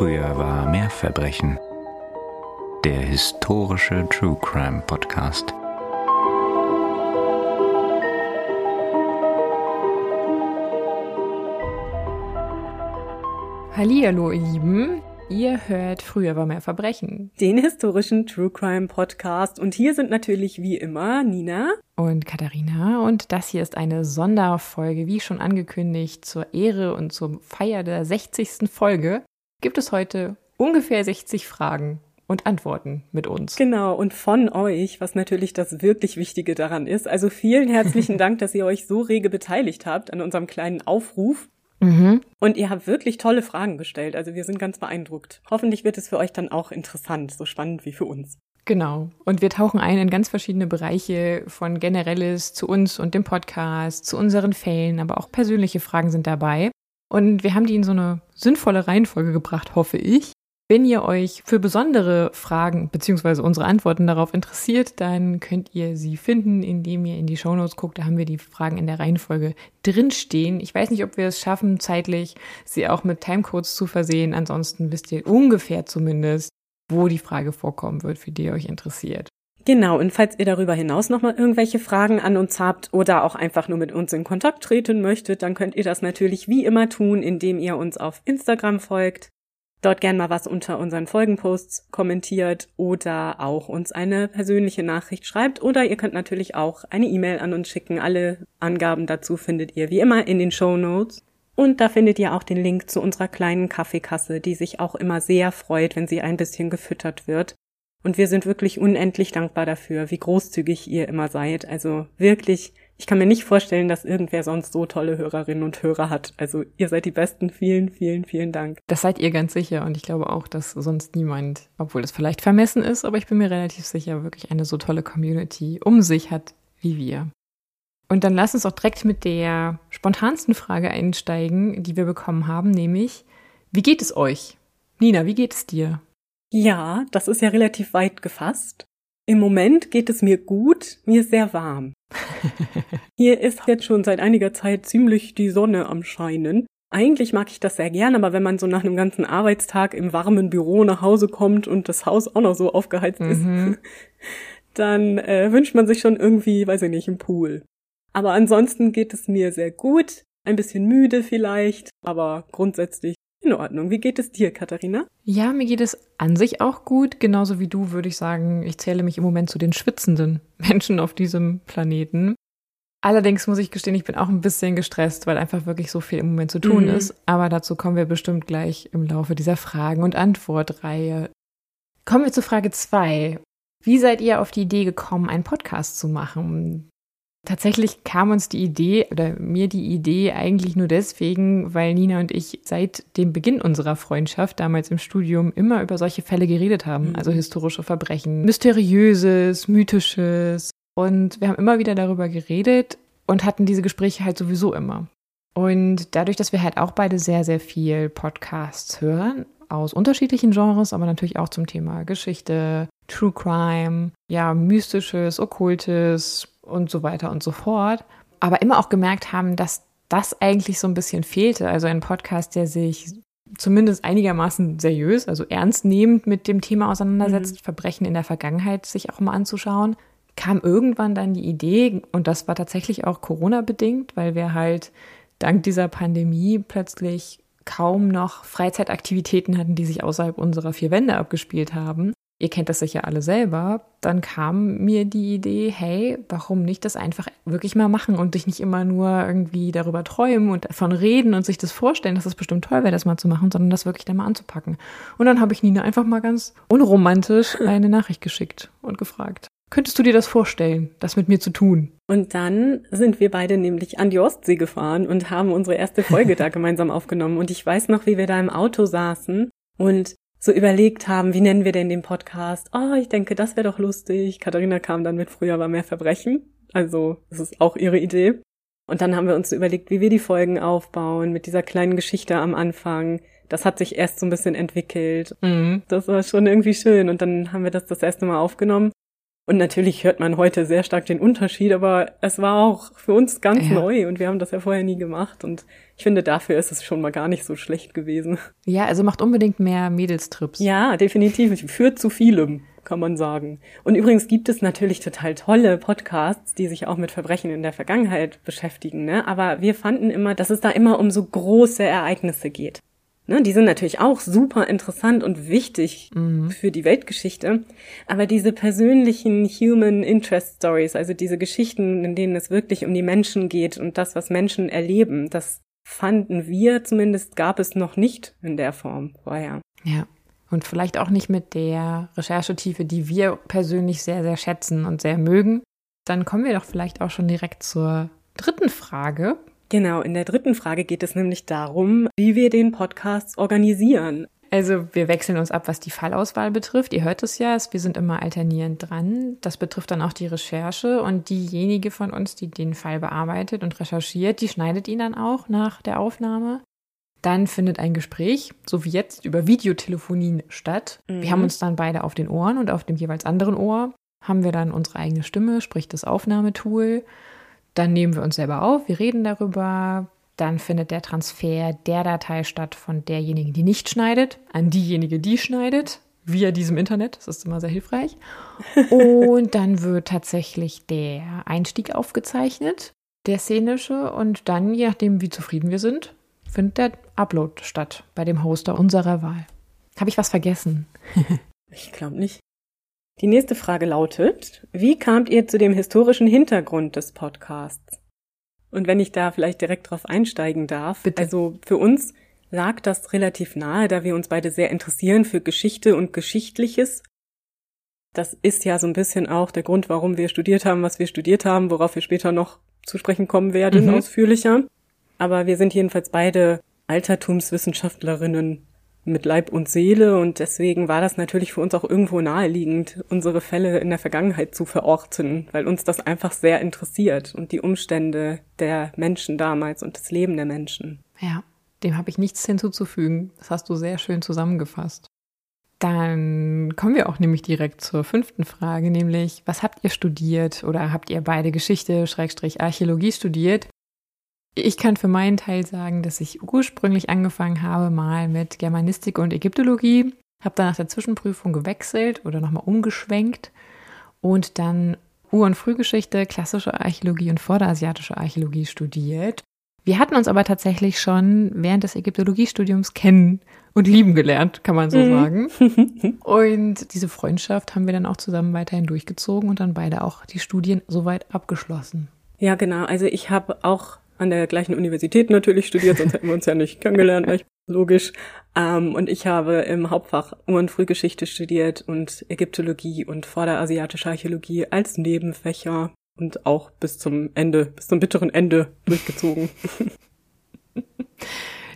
Früher war mehr Verbrechen. Der historische True Crime Podcast. Hallihallo, ihr Lieben. Ihr hört Früher war mehr Verbrechen. Den historischen True Crime Podcast. Und hier sind natürlich wie immer Nina und Katharina. Und das hier ist eine Sonderfolge, wie schon angekündigt, zur Ehre und zur Feier der 60. Folge. Gibt es heute ungefähr 60 Fragen und Antworten mit uns. Genau, und von euch, was natürlich das wirklich Wichtige daran ist. Also vielen herzlichen Dank, dass ihr euch so rege beteiligt habt an unserem kleinen Aufruf. Mhm. Und ihr habt wirklich tolle Fragen gestellt. Also wir sind ganz beeindruckt. Hoffentlich wird es für euch dann auch interessant, so spannend wie für uns. Genau. Und wir tauchen ein in ganz verschiedene Bereiche von Generelles zu uns und dem Podcast, zu unseren Fällen, aber auch persönliche Fragen sind dabei. Und wir haben die in so eine sinnvolle Reihenfolge gebracht, hoffe ich. Wenn ihr euch für besondere Fragen beziehungsweise unsere Antworten darauf interessiert, dann könnt ihr sie finden, indem ihr in die Shownotes guckt. Da haben wir die Fragen in der Reihenfolge drinstehen. Ich weiß nicht, ob wir es schaffen, zeitlich sie auch mit Timecodes zu versehen. Ansonsten wisst ihr ungefähr zumindest, wo die Frage vorkommen wird, für die ihr euch interessiert. Genau, und falls ihr darüber hinaus nochmal irgendwelche Fragen an uns habt oder auch einfach nur mit uns in Kontakt treten möchtet, dann könnt ihr das natürlich wie immer tun, indem ihr uns auf Instagram folgt dort gern mal was unter unseren Folgenposts kommentiert oder auch uns eine persönliche Nachricht schreibt oder ihr könnt natürlich auch eine E-Mail an uns schicken. Alle Angaben dazu findet ihr wie immer in den Show Notes. Und da findet ihr auch den Link zu unserer kleinen Kaffeekasse, die sich auch immer sehr freut, wenn sie ein bisschen gefüttert wird. Und wir sind wirklich unendlich dankbar dafür, wie großzügig ihr immer seid. Also wirklich ich kann mir nicht vorstellen, dass irgendwer sonst so tolle Hörerinnen und Hörer hat. Also ihr seid die Besten. Vielen, vielen, vielen Dank. Das seid ihr ganz sicher. Und ich glaube auch, dass sonst niemand, obwohl das vielleicht vermessen ist, aber ich bin mir relativ sicher, wirklich eine so tolle Community um sich hat wie wir. Und dann lass uns auch direkt mit der spontansten Frage einsteigen, die wir bekommen haben, nämlich, wie geht es euch? Nina, wie geht es dir? Ja, das ist ja relativ weit gefasst. Im Moment geht es mir gut, mir ist sehr warm. Hier ist jetzt schon seit einiger Zeit ziemlich die Sonne am Scheinen. Eigentlich mag ich das sehr gern, aber wenn man so nach einem ganzen Arbeitstag im warmen Büro nach Hause kommt und das Haus auch noch so aufgeheizt mhm. ist, dann äh, wünscht man sich schon irgendwie, weiß ich nicht, im Pool. Aber ansonsten geht es mir sehr gut. Ein bisschen müde vielleicht, aber grundsätzlich in Ordnung. Wie geht es dir, Katharina? Ja, mir geht es an sich auch gut. Genauso wie du würde ich sagen, ich zähle mich im Moment zu den schwitzenden Menschen auf diesem Planeten. Allerdings muss ich gestehen, ich bin auch ein bisschen gestresst, weil einfach wirklich so viel im Moment zu tun mhm. ist. Aber dazu kommen wir bestimmt gleich im Laufe dieser Fragen- und Antwortreihe. Kommen wir zu Frage zwei. Wie seid ihr auf die Idee gekommen, einen Podcast zu machen? Tatsächlich kam uns die Idee oder mir die Idee eigentlich nur deswegen, weil Nina und ich seit dem Beginn unserer Freundschaft damals im Studium immer über solche Fälle geredet haben, mhm. also historische Verbrechen, mysteriöses, mythisches und wir haben immer wieder darüber geredet und hatten diese Gespräche halt sowieso immer. Und dadurch, dass wir halt auch beide sehr, sehr viel Podcasts hören, aus unterschiedlichen Genres, aber natürlich auch zum Thema Geschichte, True Crime, ja, mystisches, okkultes, und so weiter und so fort. Aber immer auch gemerkt haben, dass das eigentlich so ein bisschen fehlte. Also ein Podcast, der sich zumindest einigermaßen seriös, also ernstnehmend mit dem Thema auseinandersetzt, mhm. Verbrechen in der Vergangenheit sich auch mal anzuschauen, kam irgendwann dann die Idee, und das war tatsächlich auch Corona-bedingt, weil wir halt dank dieser Pandemie plötzlich kaum noch Freizeitaktivitäten hatten, die sich außerhalb unserer vier Wände abgespielt haben ihr kennt das sicher alle selber, dann kam mir die Idee, hey, warum nicht das einfach wirklich mal machen und dich nicht immer nur irgendwie darüber träumen und davon reden und sich das vorstellen, dass es das bestimmt toll wäre, das mal zu machen, sondern das wirklich dann mal anzupacken. Und dann habe ich Nina einfach mal ganz unromantisch eine Nachricht geschickt und gefragt. Könntest du dir das vorstellen, das mit mir zu tun? Und dann sind wir beide nämlich an die Ostsee gefahren und haben unsere erste Folge da gemeinsam aufgenommen. Und ich weiß noch, wie wir da im Auto saßen und so überlegt haben, wie nennen wir denn den Podcast? Oh, ich denke, das wäre doch lustig. Katharina kam dann mit Früher war mehr Verbrechen. Also, das ist auch ihre Idee. Und dann haben wir uns so überlegt, wie wir die Folgen aufbauen mit dieser kleinen Geschichte am Anfang. Das hat sich erst so ein bisschen entwickelt. Mhm. Das war schon irgendwie schön. Und dann haben wir das das erste Mal aufgenommen. Und natürlich hört man heute sehr stark den Unterschied, aber es war auch für uns ganz Ja. neu und wir haben das ja vorher nie gemacht. Und ich finde, dafür ist es schon mal gar nicht so schlecht gewesen. Ja, also macht unbedingt mehr Mädelstrips. Ja, definitiv. Führt zu vielem, kann man sagen. Und übrigens gibt es natürlich total tolle Podcasts, die sich auch mit Verbrechen in der Vergangenheit beschäftigen. Ne? Aber wir fanden immer, dass es da immer um so große Ereignisse geht. Ne? Die sind natürlich auch super interessant und wichtig für die Weltgeschichte. Aber diese persönlichen Human Interest Stories, also diese Geschichten, in denen es wirklich um die Menschen geht und das, was Menschen erleben, das fanden wir zumindest, gab es noch nicht in der Form vorher. Ja. Und vielleicht auch nicht mit der Recherchetiefe, die wir persönlich sehr, sehr schätzen und sehr mögen. Dann kommen wir doch vielleicht auch schon direkt zur dritten Frage. Genau, in der dritten Frage geht es nämlich darum, wie wir den Podcast organisieren. Also wir wechseln uns ab, was die Fallauswahl betrifft. Ihr hört es ja, es- wir sind immer alternierend dran. Das betrifft dann auch die Recherche und diejenige von uns, die den Fall bearbeitet und recherchiert, die schneidet ihn dann auch nach der Aufnahme. Dann findet ein Gespräch, so wie jetzt, über Videotelefonien statt. Mhm. Wir haben uns dann beide auf den Ohren und auf dem jeweils anderen Ohr haben wir dann unsere eigene Stimme, sprich das Aufnahmetool. Dann nehmen wir uns selber auf, wir reden darüber. Dann findet der Transfer der Datei statt von derjenigen, die nicht schneidet, an diejenige, die schneidet, via diesem Internet. Das ist immer sehr hilfreich. Und dann wird tatsächlich der Einstieg aufgezeichnet, der szenische. Und dann, je nachdem, wie zufrieden wir sind, findet der Upload statt bei dem Hoster unserer Wahl. Habe ich was vergessen? Ich glaube nicht. Die nächste Frage lautet, wie kamt ihr zu dem historischen Hintergrund des Podcasts? Und wenn ich da vielleicht direkt drauf einsteigen darf, Bitte. also für uns lag das relativ nahe, da wir uns beide sehr interessieren für Geschichte und Geschichtliches. Das ist ja so ein bisschen auch der Grund, warum wir studiert haben, was wir studiert haben, worauf wir später noch zu sprechen kommen werden, Mhm. ausführlicher. Aber wir sind jedenfalls beide Altertumswissenschaftlerinnen mit Leib und Seele und deswegen war das natürlich für uns auch irgendwo naheliegend, unsere Fälle in der Vergangenheit zu verorten, weil uns das einfach sehr interessiert und die Umstände der Menschen damals und das Leben der Menschen. Ja, dem habe ich nichts hinzuzufügen. Das hast du sehr schön zusammengefasst. Dann kommen wir auch nämlich direkt zur fünften Frage, nämlich, was habt ihr studiert oder habt ihr beide Geschichte, Schrägstrich Archäologie studiert? Ich kann für meinen Teil sagen, dass ich ursprünglich angefangen habe mal mit Germanistik und Ägyptologie, habe dann nach der Zwischenprüfung gewechselt oder nochmal umgeschwenkt und dann Ur- und Frühgeschichte, klassische Archäologie und vorderasiatische Archäologie studiert. Wir hatten uns aber tatsächlich schon während des Ägyptologiestudiums kennen und lieben gelernt, kann man so sagen. Und diese Freundschaft haben wir dann auch zusammen weiterhin durchgezogen und dann beide auch die Studien soweit abgeschlossen. Ja, genau. Also ich habe auch an der gleichen Universität natürlich studiert, sonst hätten wir uns ja nicht kennengelernt, logisch. Ähm, und ich habe im Hauptfach Ur- und Frühgeschichte studiert und Ägyptologie und vorderasiatische Archäologie als Nebenfächer und auch bis zum Ende, bis zum bitteren Ende durchgezogen.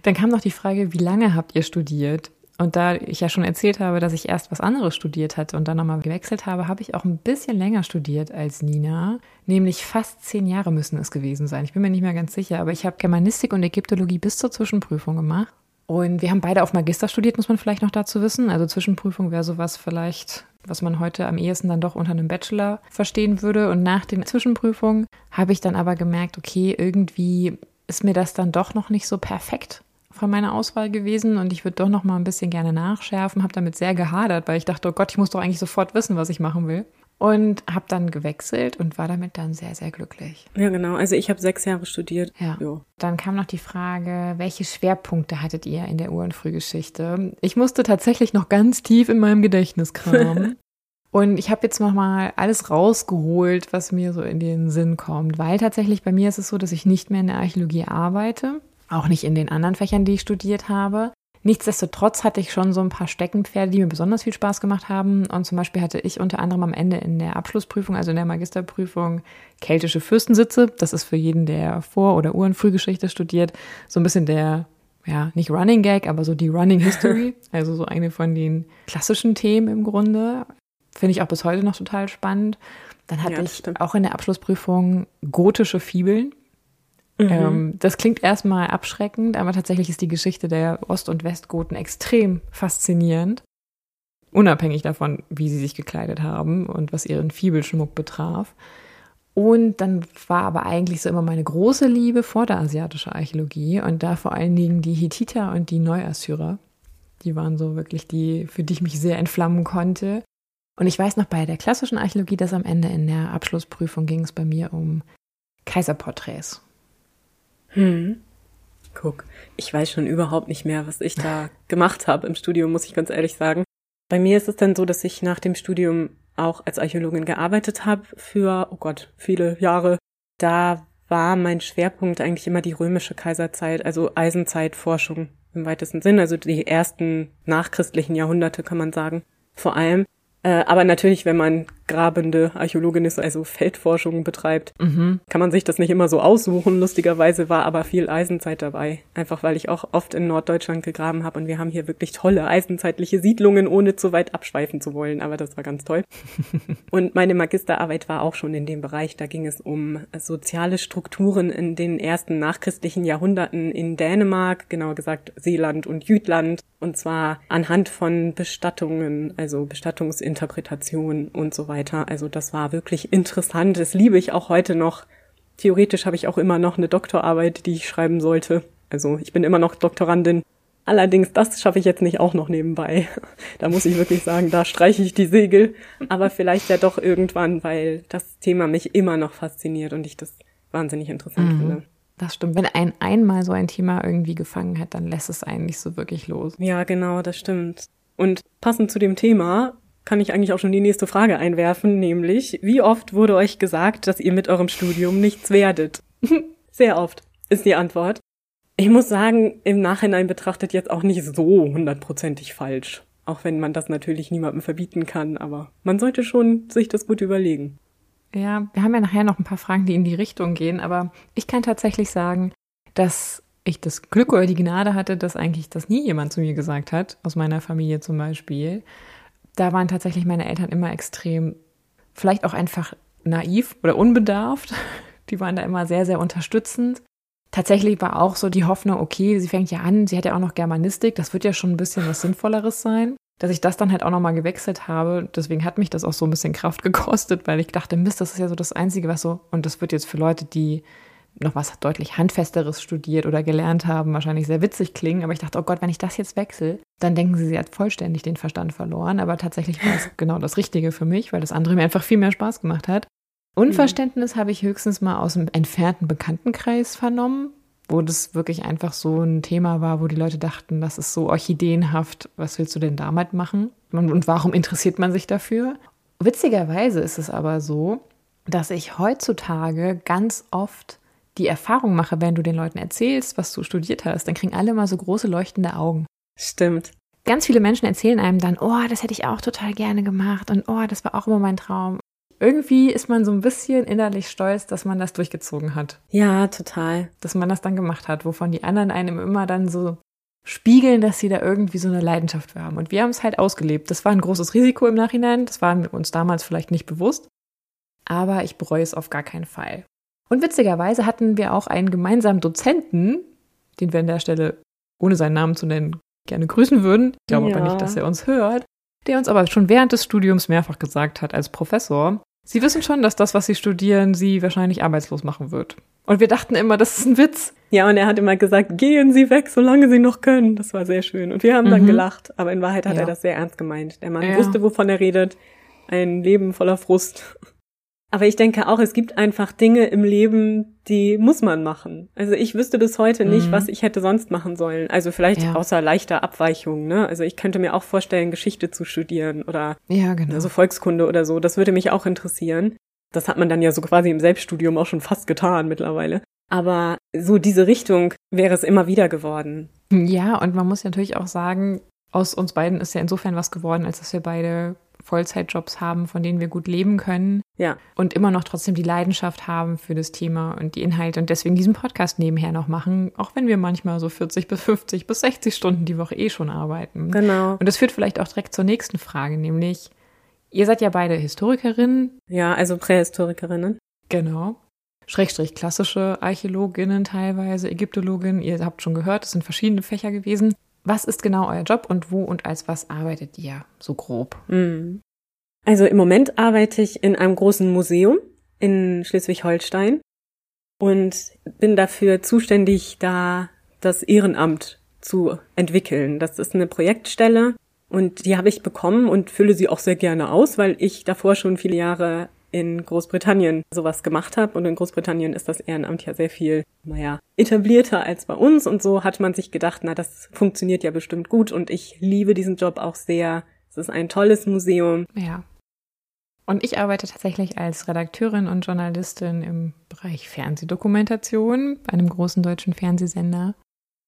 Dann kam noch die Frage, wie lange habt ihr studiert? Und da ich ja schon erzählt habe, dass ich erst was anderes studiert hatte und dann nochmal gewechselt habe, habe ich auch ein bisschen länger studiert als Nina. Nämlich fast zehn Jahre müssen es gewesen sein. Ich bin mir nicht mehr ganz sicher, aber ich habe Germanistik und Ägyptologie bis zur Zwischenprüfung gemacht. Und wir haben beide auf Magister studiert, muss man vielleicht noch dazu wissen. Also Zwischenprüfung wäre sowas vielleicht, was man heute am ehesten dann doch unter einem Bachelor verstehen würde. Und nach den Zwischenprüfungen habe ich dann aber gemerkt, okay, irgendwie ist mir das dann doch noch nicht so perfekt von meiner Auswahl gewesen und ich würde doch noch mal ein bisschen gerne nachschärfen, habe damit sehr gehadert, weil ich dachte, oh Gott, ich muss doch eigentlich sofort wissen, was ich machen will. Und habe dann gewechselt und war damit dann sehr, sehr glücklich. Ja, genau. Also ich habe sechs Jahre studiert. Ja. Jo. Dann kam noch die Frage, welche Schwerpunkte hattet ihr in der Ur- und Frühgeschichte? Ich musste tatsächlich noch ganz tief in meinem Gedächtnis kramen. Und ich habe jetzt noch mal alles rausgeholt, was mir so in den Sinn kommt, weil tatsächlich bei mir ist es so, dass ich nicht mehr in der Archäologie arbeite, auch nicht in den anderen Fächern, die ich studiert habe. Nichtsdestotrotz hatte ich schon so ein paar Steckenpferde, die mir besonders viel Spaß gemacht haben. Und zum Beispiel hatte ich unter anderem am Ende in der Abschlussprüfung, also in der Magisterprüfung, keltische Fürstensitze. Das ist für jeden, der Vor- oder Ur- und Frühgeschichte studiert, so ein bisschen der, ja, nicht Running Gag, aber so die Running History. Also so eine von den klassischen Themen im Grunde. Finde ich auch bis heute noch total spannend. Dann hatte Ja, ich stimmt. auch in der Abschlussprüfung gotische Fibeln. Mhm. Ähm, das klingt erstmal abschreckend, aber tatsächlich ist die Geschichte der Ost- und Westgoten extrem faszinierend. unabhängig davon, wie sie sich gekleidet haben und was ihren Fibelschmuck betraf. Und dann war aber eigentlich so immer meine große Liebe vor der asiatischen Archäologie und da vor allen Dingen die Hittiter und die Neuassyrer. Die waren so wirklich die, für die ich mich sehr entflammen konnte. Und ich weiß noch bei der klassischen Archäologie, dass am Ende in der Abschlussprüfung ging es bei mir um Kaiserporträts. Hm. Guck, ich weiß schon überhaupt nicht mehr, was ich da gemacht habe im Studium, muss ich ganz ehrlich sagen. Bei mir ist es dann so, dass ich nach dem Studium auch als Archäologin gearbeitet habe für, oh Gott, viele Jahre. Da war mein Schwerpunkt eigentlich immer die römische Kaiserzeit, also Eisenzeitforschung im weitesten Sinn, also die ersten nachchristlichen Jahrhunderte kann man sagen. Vor allem äh, aber natürlich, wenn man grabende Archäologin ist, also Feldforschung betreibt, mhm. kann man sich das nicht immer so aussuchen. Lustigerweise war aber viel Eisenzeit dabei. Einfach weil ich auch oft in Norddeutschland gegraben habe und wir haben hier wirklich tolle eisenzeitliche Siedlungen, ohne zu weit abschweifen zu wollen. Aber das war ganz toll. und meine Magisterarbeit war auch schon in dem Bereich. Da ging es um soziale Strukturen in den ersten nachchristlichen Jahrhunderten in Dänemark, genauer gesagt Seeland und Jütland. Und zwar anhand von Bestattungen, also Bestattungsinterpretationen und so weiter. Also das war wirklich interessant. Das liebe ich auch heute noch. Theoretisch habe ich auch immer noch eine Doktorarbeit, die ich schreiben sollte. Also ich bin immer noch Doktorandin. Allerdings, das schaffe ich jetzt nicht auch noch nebenbei. Da muss ich wirklich sagen, da streiche ich die Segel. Aber vielleicht ja doch irgendwann, weil das Thema mich immer noch fasziniert und ich das wahnsinnig interessant mhm. finde. Das stimmt. Wenn ein einmal so ein Thema irgendwie gefangen hat, dann lässt es einen nicht so wirklich los. Ja, genau, das stimmt. Und passend zu dem Thema kann ich eigentlich auch schon die nächste Frage einwerfen, nämlich, wie oft wurde euch gesagt, dass ihr mit eurem Studium nichts werdet? Sehr oft ist die Antwort. Ich muss sagen, im Nachhinein betrachtet jetzt auch nicht so hundertprozentig falsch. Auch wenn man das natürlich niemandem verbieten kann, aber man sollte schon sich das gut überlegen. Ja, wir haben ja nachher noch ein paar Fragen, die in die Richtung gehen, aber ich kann tatsächlich sagen, dass ich das Glück oder die Gnade hatte, dass eigentlich das nie jemand zu mir gesagt hat, aus meiner Familie zum Beispiel. Da waren tatsächlich meine Eltern immer extrem, vielleicht auch einfach naiv oder unbedarft. Die waren da immer sehr, sehr unterstützend. Tatsächlich war auch so die Hoffnung, okay, sie fängt ja an, sie hat ja auch noch Germanistik, das wird ja schon ein bisschen was Sinnvolleres sein dass ich das dann halt auch nochmal gewechselt habe. Deswegen hat mich das auch so ein bisschen Kraft gekostet, weil ich dachte, Mist, das ist ja so das Einzige, was so, und das wird jetzt für Leute, die noch was deutlich Handfesteres studiert oder gelernt haben, wahrscheinlich sehr witzig klingen. Aber ich dachte, oh Gott, wenn ich das jetzt wechsle, dann denken sie, sie hat vollständig den Verstand verloren. Aber tatsächlich war es genau das Richtige für mich, weil das andere mir einfach viel mehr Spaß gemacht hat. Unverständnis mhm. habe ich höchstens mal aus einem entfernten Bekanntenkreis vernommen, wo das wirklich einfach so ein Thema war, wo die Leute dachten, das ist so orchideenhaft, was willst du denn damit machen? Und warum interessiert man sich dafür? Witzigerweise ist es aber so, dass ich heutzutage ganz oft die Erfahrung mache, wenn du den Leuten erzählst, was du studiert hast, dann kriegen alle mal so große leuchtende Augen. Stimmt. Ganz viele Menschen erzählen einem dann, oh, das hätte ich auch total gerne gemacht und oh, das war auch immer mein Traum irgendwie ist man so ein bisschen innerlich stolz, dass man das durchgezogen hat. Ja, total. Dass man das dann gemacht hat, wovon die anderen einem immer dann so spiegeln, dass sie da irgendwie so eine Leidenschaft für haben. Und wir haben es halt ausgelebt. Das war ein großes Risiko im Nachhinein. Das waren wir uns damals vielleicht nicht bewusst. Aber ich bereue es auf gar keinen Fall. Und witzigerweise hatten wir auch einen gemeinsamen Dozenten, den wir an der Stelle, ohne seinen Namen zu nennen, gerne grüßen würden. Ich glaube ja. aber nicht, dass er uns hört der uns aber schon während des Studiums mehrfach gesagt hat als Professor, Sie wissen schon, dass das, was Sie studieren, Sie wahrscheinlich arbeitslos machen wird. Und wir dachten immer, das ist ein Witz. Ja, und er hat immer gesagt, gehen Sie weg, solange Sie noch können. Das war sehr schön. Und wir haben mhm. dann gelacht. Aber in Wahrheit hat ja. er das sehr ernst gemeint. Der Mann ja. wusste, wovon er redet. Ein Leben voller Frust. Aber ich denke auch, es gibt einfach Dinge im Leben, die muss man machen. Also ich wüsste bis heute nicht, mhm. was ich hätte sonst machen sollen. Also vielleicht ja. außer leichter Abweichungen, ne? Also ich könnte mir auch vorstellen, Geschichte zu studieren oder ja, genau. also Volkskunde oder so. Das würde mich auch interessieren. Das hat man dann ja so quasi im Selbststudium auch schon fast getan mittlerweile. Aber so diese Richtung wäre es immer wieder geworden. Ja, und man muss natürlich auch sagen, aus uns beiden ist ja insofern was geworden, als dass wir beide Vollzeitjobs haben, von denen wir gut leben können. Ja. Und immer noch trotzdem die Leidenschaft haben für das Thema und die Inhalte und deswegen diesen Podcast nebenher noch machen, auch wenn wir manchmal so 40 bis 50 bis 60 Stunden die Woche eh schon arbeiten. Genau. Und das führt vielleicht auch direkt zur nächsten Frage, nämlich, ihr seid ja beide Historikerinnen. Ja, also Prähistorikerinnen. Genau. Schrägstrich klassische Archäologinnen teilweise, Ägyptologinnen. Ihr habt schon gehört, es sind verschiedene Fächer gewesen. Was ist genau euer Job und wo und als was arbeitet ihr so grob? Mhm. Also im Moment arbeite ich in einem großen Museum in Schleswig-Holstein und bin dafür zuständig, da das Ehrenamt zu entwickeln. Das ist eine Projektstelle und die habe ich bekommen und fülle sie auch sehr gerne aus, weil ich davor schon viele Jahre in Großbritannien sowas gemacht habe. Und in Großbritannien ist das Ehrenamt ja sehr viel, naja, etablierter als bei uns. Und so hat man sich gedacht, na, das funktioniert ja bestimmt gut. Und ich liebe diesen Job auch sehr. Es ist ein tolles Museum. Ja. Und ich arbeite tatsächlich als Redakteurin und Journalistin im Bereich Fernsehdokumentation bei einem großen deutschen Fernsehsender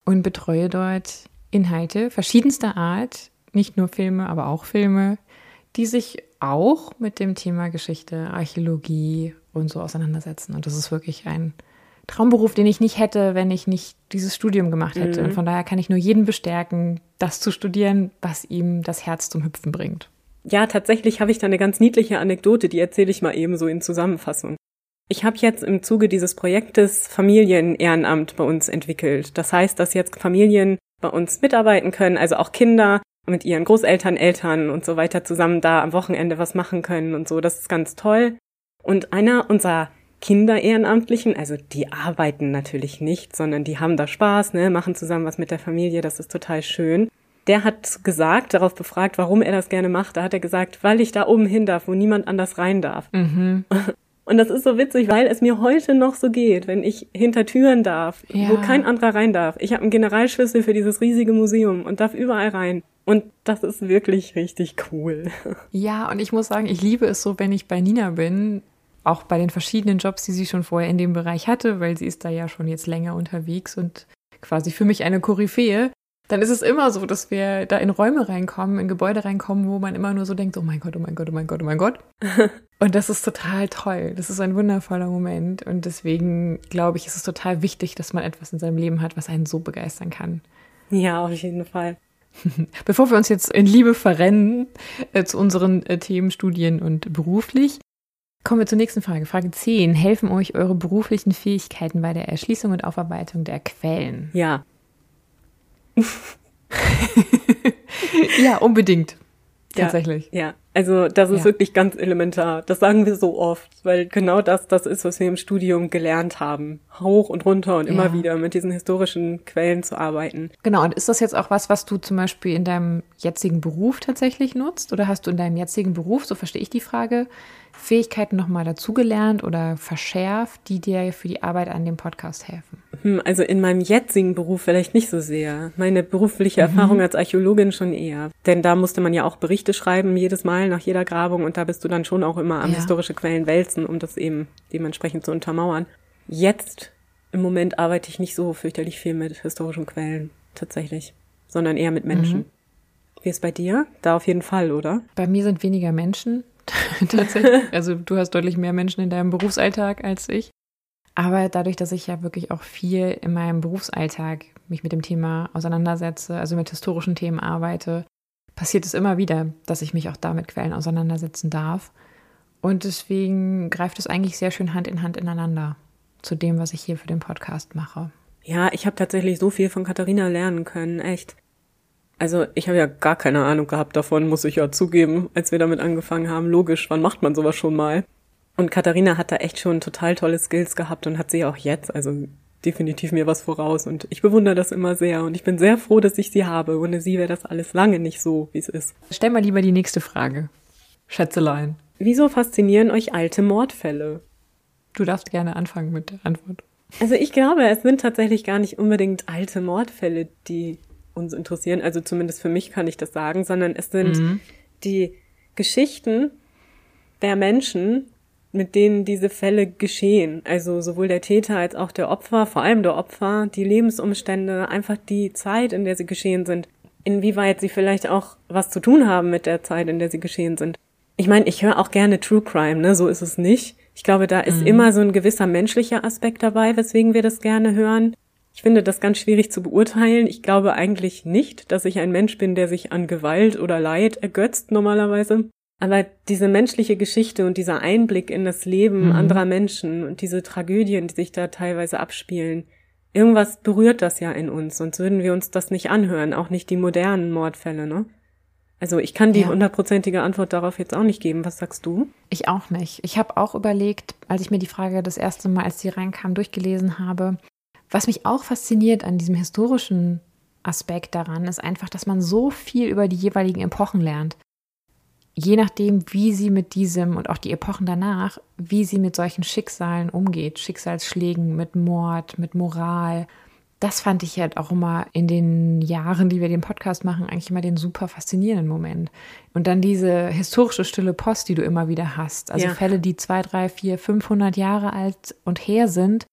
und betreue dort Inhalte verschiedenster Art, nicht nur Filme, aber auch Filme, die sich auch mit dem Thema Geschichte, Archäologie und so auseinandersetzen. Und das ist wirklich ein Traumberuf, den ich nicht hätte, wenn ich nicht dieses Studium gemacht hätte. Mhm. Und von daher kann ich nur jeden bestärken, das zu studieren, was ihm das Herz zum Hüpfen bringt. Ja, tatsächlich habe ich da eine ganz niedliche Anekdote, die erzähle ich mal eben so in Zusammenfassung. Ich habe jetzt im Zuge dieses Projektes Familienehrenamt bei uns entwickelt. Das heißt, dass jetzt Familien bei uns mitarbeiten können, also auch Kinder, mit ihren Großeltern, Eltern und so weiter zusammen da am Wochenende was machen können und so. Das ist ganz toll. Und einer unserer Kinder Ehrenamtlichen, also die arbeiten natürlich nicht, sondern die haben da Spaß, ne, machen zusammen was mit der Familie, das ist total schön. Der hat gesagt, darauf befragt, warum er das gerne macht, da hat er gesagt, weil ich da oben hin darf, wo niemand anders rein darf. Mhm. Und das ist so witzig, weil es mir heute noch so geht, wenn ich hinter Türen darf, ja. wo kein anderer rein darf. Ich habe einen Generalschlüssel für dieses riesige Museum und darf überall rein. Und das ist wirklich richtig cool. Ja, und ich muss sagen, ich liebe es so, wenn ich bei Nina bin, auch bei den verschiedenen Jobs, die sie schon vorher in dem Bereich hatte, weil sie ist da ja schon jetzt länger unterwegs und quasi für mich eine Koryphäe, dann ist es immer so, dass wir da in Räume reinkommen, in Gebäude reinkommen, wo man immer nur so denkt, oh mein Gott, oh mein Gott, oh mein Gott, oh mein Gott. und das ist total toll. Das ist ein wundervoller Moment. Und deswegen glaube ich, ist es total wichtig, dass man etwas in seinem Leben hat, was einen so begeistern kann. Ja, auf jeden Fall. Bevor wir uns jetzt in Liebe verrennen äh, zu unseren äh, Themen Studien und beruflich, kommen wir zur nächsten Frage. Frage 10. Helfen euch eure beruflichen Fähigkeiten bei der Erschließung und Aufarbeitung der Quellen? Ja. ja, unbedingt. Tatsächlich. Ja, ja. Also das ist ja. wirklich ganz elementar. Das sagen wir so oft, weil genau das das ist, was wir im Studium gelernt haben. Hoch und runter und ja. immer wieder mit diesen historischen Quellen zu arbeiten. Genau, und ist das jetzt auch was, was du zum Beispiel in deinem jetzigen Beruf tatsächlich nutzt? Oder hast du in deinem jetzigen Beruf, so verstehe ich die Frage, Fähigkeiten nochmal dazugelernt oder verschärft, die dir für die Arbeit an dem Podcast helfen? Hm, also in meinem jetzigen Beruf vielleicht nicht so sehr. Meine berufliche mhm. Erfahrung als Archäologin schon eher. Denn da musste man ja auch Berichte schreiben jedes Mal nach jeder Grabung und da bist du dann schon auch immer am ja. historische Quellen wälzen, um das eben dementsprechend zu untermauern. Jetzt im Moment arbeite ich nicht so fürchterlich viel mit historischen Quellen tatsächlich, sondern eher mit Menschen. Mhm. Wie ist bei dir? Da auf jeden Fall, oder? Bei mir sind weniger Menschen. tatsächlich. Also du hast deutlich mehr Menschen in deinem Berufsalltag als ich. Aber dadurch, dass ich ja wirklich auch viel in meinem Berufsalltag mich mit dem Thema auseinandersetze, also mit historischen Themen arbeite, passiert es immer wieder, dass ich mich auch da mit Quellen auseinandersetzen darf. Und deswegen greift es eigentlich sehr schön Hand in Hand ineinander zu dem, was ich hier für den Podcast mache. Ja, ich habe tatsächlich so viel von Katharina lernen können, echt. Also ich habe ja gar keine Ahnung gehabt davon, muss ich ja zugeben, als wir damit angefangen haben. Logisch, wann macht man sowas schon mal? Und Katharina hat da echt schon total tolle Skills gehabt und hat sie auch jetzt, also definitiv mir was voraus. Und ich bewundere das immer sehr und ich bin sehr froh, dass ich sie habe. Ohne sie wäre das alles lange nicht so, wie es ist. Stell mal lieber die nächste Frage. Schätzelein. Wieso faszinieren euch alte Mordfälle? Du darfst gerne anfangen mit der Antwort. Also ich glaube, es sind tatsächlich gar nicht unbedingt alte Mordfälle, die uns interessieren, also zumindest für mich kann ich das sagen, sondern es sind mhm. die Geschichten der Menschen, mit denen diese Fälle geschehen. Also sowohl der Täter als auch der Opfer, vor allem der Opfer, die Lebensumstände, einfach die Zeit, in der sie geschehen sind. Inwieweit sie vielleicht auch was zu tun haben mit der Zeit, in der sie geschehen sind. Ich meine, ich höre auch gerne True Crime, ne? So ist es nicht. Ich glaube, da ist mhm. immer so ein gewisser menschlicher Aspekt dabei, weswegen wir das gerne hören. Ich finde das ganz schwierig zu beurteilen. Ich glaube eigentlich nicht, dass ich ein Mensch bin, der sich an Gewalt oder Leid ergötzt normalerweise. Aber diese menschliche Geschichte und dieser Einblick in das Leben mhm. anderer Menschen und diese Tragödien, die sich da teilweise abspielen, irgendwas berührt das ja in uns, sonst würden wir uns das nicht anhören, auch nicht die modernen Mordfälle, ne? Also ich kann die hundertprozentige Antwort darauf jetzt auch nicht geben. Was sagst du? Ich auch nicht. Ich habe auch überlegt, als ich mir die Frage das erste Mal, als die reinkam, durchgelesen habe, was mich auch fasziniert an diesem historischen Aspekt daran, ist einfach, dass man so viel über die jeweiligen Epochen lernt. Je nachdem, wie sie mit diesem und auch die Epochen danach, wie sie mit solchen Schicksalen umgeht, Schicksalsschlägen, mit Mord, mit Moral, das fand ich halt auch immer in den Jahren, die wir den Podcast machen, eigentlich immer den super faszinierenden Moment. Und dann diese historische stille Post, die du immer wieder hast. Also ja. Fälle, die zwei, drei, vier, 500 Jahre alt und her sind,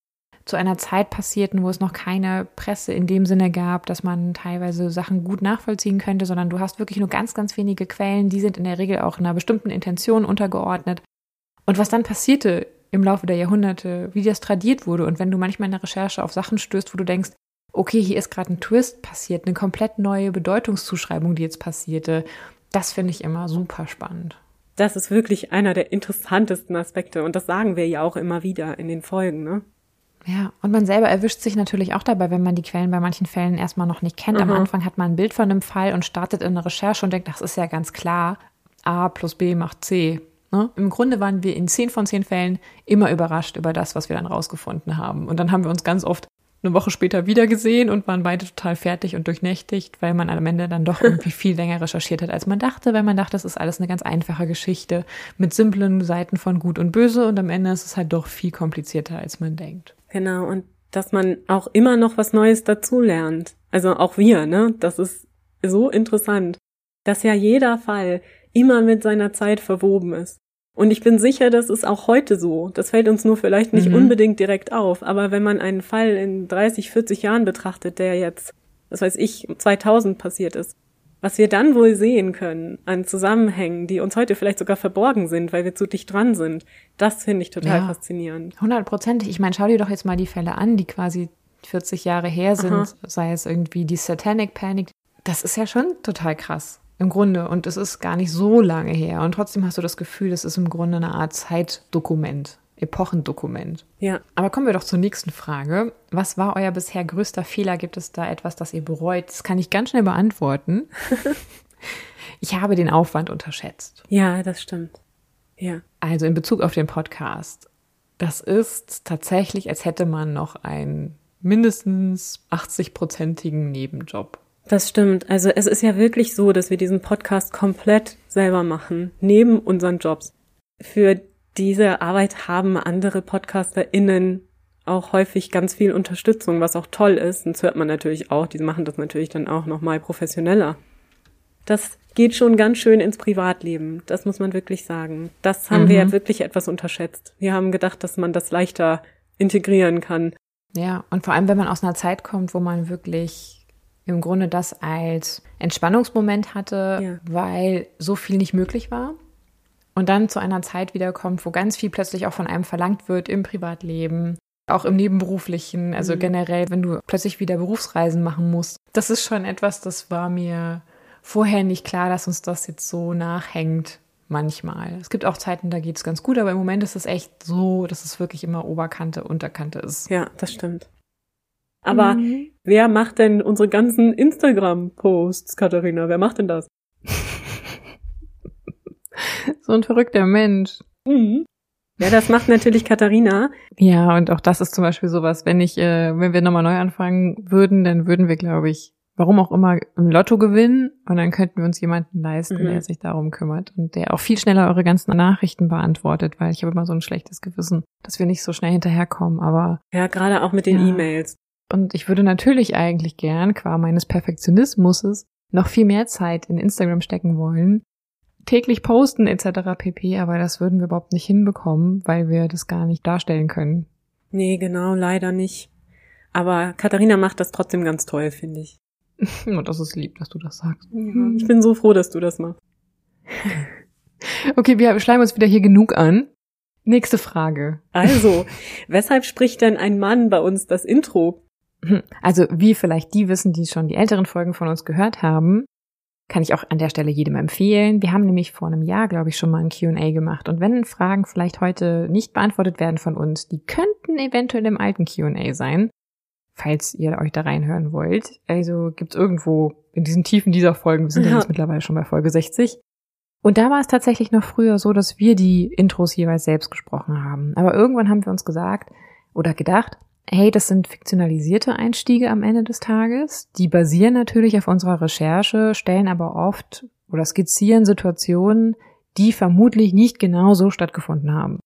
zu einer Zeit passierten, wo es noch keine Presse in dem Sinne gab, dass man teilweise Sachen gut nachvollziehen könnte, sondern du hast wirklich nur ganz, ganz wenige Quellen, die sind in der Regel auch einer bestimmten Intention untergeordnet. Und was dann passierte im Laufe der Jahrhunderte, wie das tradiert wurde. Und wenn du manchmal in der Recherche auf Sachen stößt, wo du denkst, okay, hier ist gerade ein Twist passiert, eine komplett neue Bedeutungszuschreibung, die jetzt passierte, das finde ich immer super spannend. Das ist wirklich einer der interessantesten Aspekte und das sagen wir ja auch immer wieder in den Folgen, ne? Ja, und man selber erwischt sich natürlich auch dabei, wenn man die Quellen bei manchen Fällen erstmal noch nicht kennt. Mhm. Am Anfang hat man ein Bild von einem Fall und startet in eine Recherche und denkt, das ist ja ganz klar. A plus B macht C. Ne? Im Grunde waren wir in zehn von zehn Fällen immer überrascht über das, was wir dann rausgefunden haben. Und dann haben wir uns ganz oft eine Woche später wieder gesehen und waren beide total fertig und durchnächtigt, weil man am Ende dann doch irgendwie viel länger recherchiert hat, als man dachte, weil man dachte, das ist alles eine ganz einfache Geschichte mit simplen Seiten von Gut und Böse und am Ende ist es halt doch viel komplizierter, als man denkt. Genau, und dass man auch immer noch was Neues dazulernt. Also auch wir, ne? Das ist so interessant, dass ja jeder Fall immer mit seiner Zeit verwoben ist. Und ich bin sicher, das ist auch heute so. Das fällt uns nur vielleicht nicht mhm. unbedingt direkt auf. Aber wenn man einen Fall in 30, 40 Jahren betrachtet, der jetzt, was weiß ich, 2000 passiert ist, was wir dann wohl sehen können an Zusammenhängen, die uns heute vielleicht sogar verborgen sind, weil wir zu dicht dran sind, das finde ich total ja, faszinierend. Hundertprozentig. Ich meine, schau dir doch jetzt mal die Fälle an, die quasi 40 Jahre her sind, Aha. sei es irgendwie die Satanic Panic. Das ist ja schon total krass. Im Grunde. Und es ist gar nicht so lange her. Und trotzdem hast du das Gefühl, es ist im Grunde eine Art Zeitdokument, Epochendokument. Ja. Aber kommen wir doch zur nächsten Frage. Was war euer bisher größter Fehler? Gibt es da etwas, das ihr bereut? Das kann ich ganz schnell beantworten. ich habe den Aufwand unterschätzt. Ja, das stimmt. Ja. Also in Bezug auf den Podcast. Das ist tatsächlich, als hätte man noch einen mindestens 80-prozentigen Nebenjob. Das stimmt. Also es ist ja wirklich so, dass wir diesen Podcast komplett selber machen, neben unseren Jobs. Für diese Arbeit haben andere PodcasterInnen auch häufig ganz viel Unterstützung, was auch toll ist. Und das hört man natürlich auch. Die machen das natürlich dann auch nochmal professioneller. Das geht schon ganz schön ins Privatleben. Das muss man wirklich sagen. Das haben mhm. wir ja wirklich etwas unterschätzt. Wir haben gedacht, dass man das leichter integrieren kann. Ja, und vor allem, wenn man aus einer Zeit kommt, wo man wirklich im Grunde das als Entspannungsmoment hatte, ja. weil so viel nicht möglich war. Und dann zu einer Zeit wiederkommt, wo ganz viel plötzlich auch von einem verlangt wird im Privatleben, auch im Nebenberuflichen, also mhm. generell, wenn du plötzlich wieder Berufsreisen machen musst. Das ist schon etwas, das war mir vorher nicht klar, dass uns das jetzt so nachhängt. Manchmal. Es gibt auch Zeiten, da geht es ganz gut, aber im Moment ist es echt so, dass es wirklich immer Oberkante, Unterkante ist. Ja, das stimmt. Aber mhm. wer macht denn unsere ganzen Instagram-Posts, Katharina? Wer macht denn das? So ein verrückter Mensch. Mhm. Ja, das macht natürlich Katharina. Ja, und auch das ist zum Beispiel sowas, wenn ich, äh, wenn wir nochmal neu anfangen würden, dann würden wir, glaube ich, warum auch immer, im Lotto gewinnen und dann könnten wir uns jemanden leisten, mhm. der sich darum kümmert und der auch viel schneller eure ganzen Nachrichten beantwortet, weil ich habe immer so ein schlechtes Gewissen, dass wir nicht so schnell hinterherkommen, aber. Ja, gerade auch mit den ja. E-Mails. Und ich würde natürlich eigentlich gern, qua meines Perfektionismus, noch viel mehr Zeit in Instagram stecken wollen, täglich posten etc. pp, aber das würden wir überhaupt nicht hinbekommen, weil wir das gar nicht darstellen können. Nee, genau, leider nicht. Aber Katharina macht das trotzdem ganz toll, finde ich. Und das ist lieb, dass du das sagst. Ja, ich bin so froh, dass du das machst. okay, wir schleimen uns wieder hier genug an. Nächste Frage. Also, weshalb spricht denn ein Mann bei uns das Intro? Also wie vielleicht die wissen, die schon die älteren Folgen von uns gehört haben, kann ich auch an der Stelle jedem empfehlen. Wir haben nämlich vor einem Jahr, glaube ich, schon mal ein QA gemacht. Und wenn Fragen vielleicht heute nicht beantwortet werden von uns, die könnten eventuell im alten QA sein, falls ihr euch da reinhören wollt. Also gibt's irgendwo in diesen Tiefen dieser Folgen, wir sind ja, ja jetzt mittlerweile schon bei Folge 60. Und da war es tatsächlich noch früher so, dass wir die Intros jeweils selbst gesprochen haben. Aber irgendwann haben wir uns gesagt oder gedacht, hey, das sind fiktionalisierte Einstiege am Ende des Tages. Die basieren natürlich auf unserer Recherche, stellen aber oft oder skizzieren Situationen, die vermutlich nicht genau so stattgefunden haben.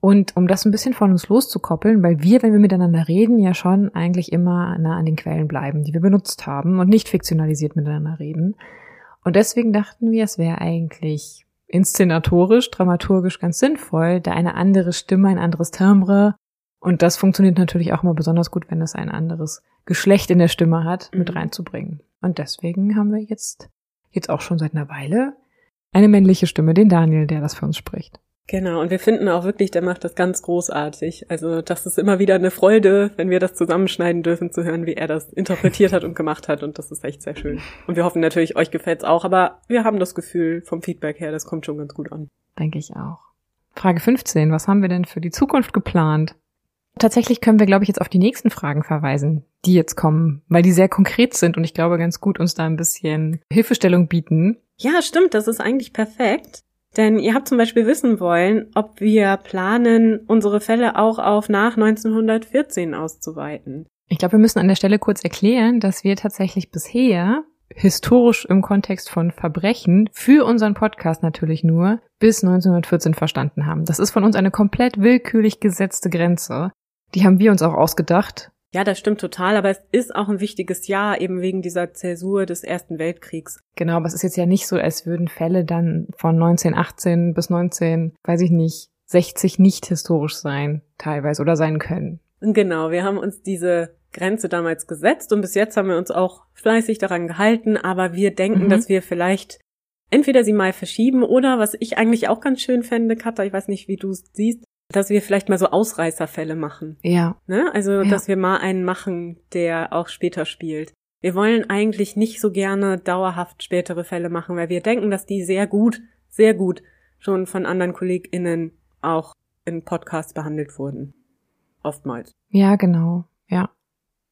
Und um das ein bisschen von uns loszukoppeln, weil wir, wenn wir miteinander reden, ja schon eigentlich immer nah an den Quellen bleiben, die wir benutzt haben und nicht fiktionalisiert miteinander reden. Und deswegen dachten wir, es wäre eigentlich inszenatorisch, dramaturgisch ganz sinnvoll, da eine andere Stimme, ein anderes Timbre und das funktioniert natürlich auch immer besonders gut, wenn es ein anderes Geschlecht in der Stimme hat, mit mhm. reinzubringen. Und deswegen haben wir jetzt, jetzt auch schon seit einer Weile, eine männliche Stimme, den Daniel, der das für uns spricht. Genau, und wir finden auch wirklich, der macht das ganz großartig. Also das ist immer wieder eine Freude, wenn wir das zusammenschneiden dürfen, zu hören, wie er das interpretiert hat und gemacht hat. Und das ist echt sehr schön. Und wir hoffen natürlich, euch gefällt's auch, aber wir haben das Gefühl vom Feedback her, das kommt schon ganz gut an. Denke ich auch. Frage 15, was haben wir denn für die Zukunft geplant? Tatsächlich können wir, glaube ich, jetzt auf die nächsten Fragen verweisen, die jetzt kommen, weil die sehr konkret sind und ich glaube ganz gut uns da ein bisschen Hilfestellung bieten. Ja, stimmt, das ist eigentlich perfekt. Denn ihr habt zum Beispiel wissen wollen, ob wir planen, unsere Fälle auch auf nach 1914 auszuweiten. Ich glaube, wir müssen an der Stelle kurz erklären, dass wir tatsächlich bisher historisch im Kontext von Verbrechen für unseren Podcast natürlich nur bis 1914 verstanden haben. Das ist von uns eine komplett willkürlich gesetzte Grenze. Die haben wir uns auch ausgedacht. Ja, das stimmt total, aber es ist auch ein wichtiges Jahr, eben wegen dieser Zäsur des Ersten Weltkriegs. Genau, aber es ist jetzt ja nicht so, als würden Fälle dann von 1918 bis 19, weiß ich nicht, 60 nicht historisch sein, teilweise, oder sein können. Genau, wir haben uns diese Grenze damals gesetzt und bis jetzt haben wir uns auch fleißig daran gehalten, aber wir denken, mhm. dass wir vielleicht entweder sie mal verschieben oder, was ich eigentlich auch ganz schön fände, Katha, ich weiß nicht, wie du es siehst, dass wir vielleicht mal so Ausreißerfälle machen. Ja. Ne? Also, ja. dass wir mal einen machen, der auch später spielt. Wir wollen eigentlich nicht so gerne dauerhaft spätere Fälle machen, weil wir denken, dass die sehr gut, sehr gut schon von anderen KollegInnen auch in Podcasts behandelt wurden. Oftmals. Ja, genau. Ja.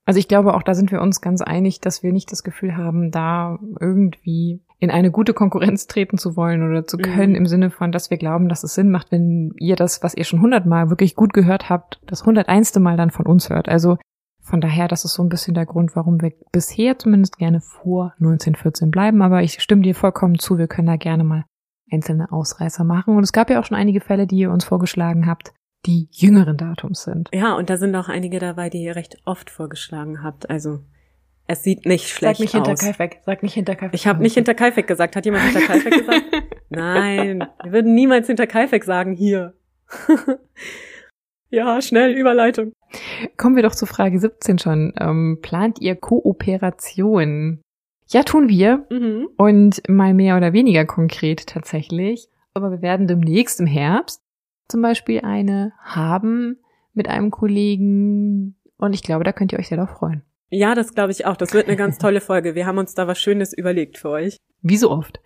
Also ich glaube, auch da sind wir uns ganz einig, dass wir nicht das Gefühl haben, da irgendwie in eine gute Konkurrenz treten zu wollen oder zu können, mhm. im Sinne von, dass wir glauben, dass es Sinn macht, wenn ihr das, was ihr schon hundertmal wirklich gut gehört habt, das hunderteinste Mal dann von uns hört. Also von daher, das ist so ein bisschen der Grund, warum wir bisher zumindest gerne vor 1914 bleiben. Aber ich stimme dir vollkommen zu, wir können da gerne mal einzelne Ausreißer machen. Und es gab ja auch schon einige Fälle, die ihr uns vorgeschlagen habt, die jüngeren Datums sind. Ja, und da sind auch einige dabei, die ihr recht oft vorgeschlagen habt. Also es sieht nicht schlecht aus. Sag nicht hinter Kaifek. Sag nicht hinter Kaifek. Ich habe nicht hinter Kaifek gesagt. Hat jemand hinter Kaifek gesagt? Nein, wir würden niemals hinter Kaifek sagen hier. ja, schnell Überleitung. Kommen wir doch zu Frage 17 schon. Ähm, plant ihr Kooperation? Ja, tun wir. Mhm. Und mal mehr oder weniger konkret tatsächlich. Aber wir werden demnächst im Herbst zum Beispiel eine haben mit einem Kollegen. Und ich glaube, da könnt ihr euch sehr darauf freuen. Ja, das glaube ich auch. Das wird eine ganz tolle Folge. Wir haben uns da was Schönes überlegt für euch. Wie so oft.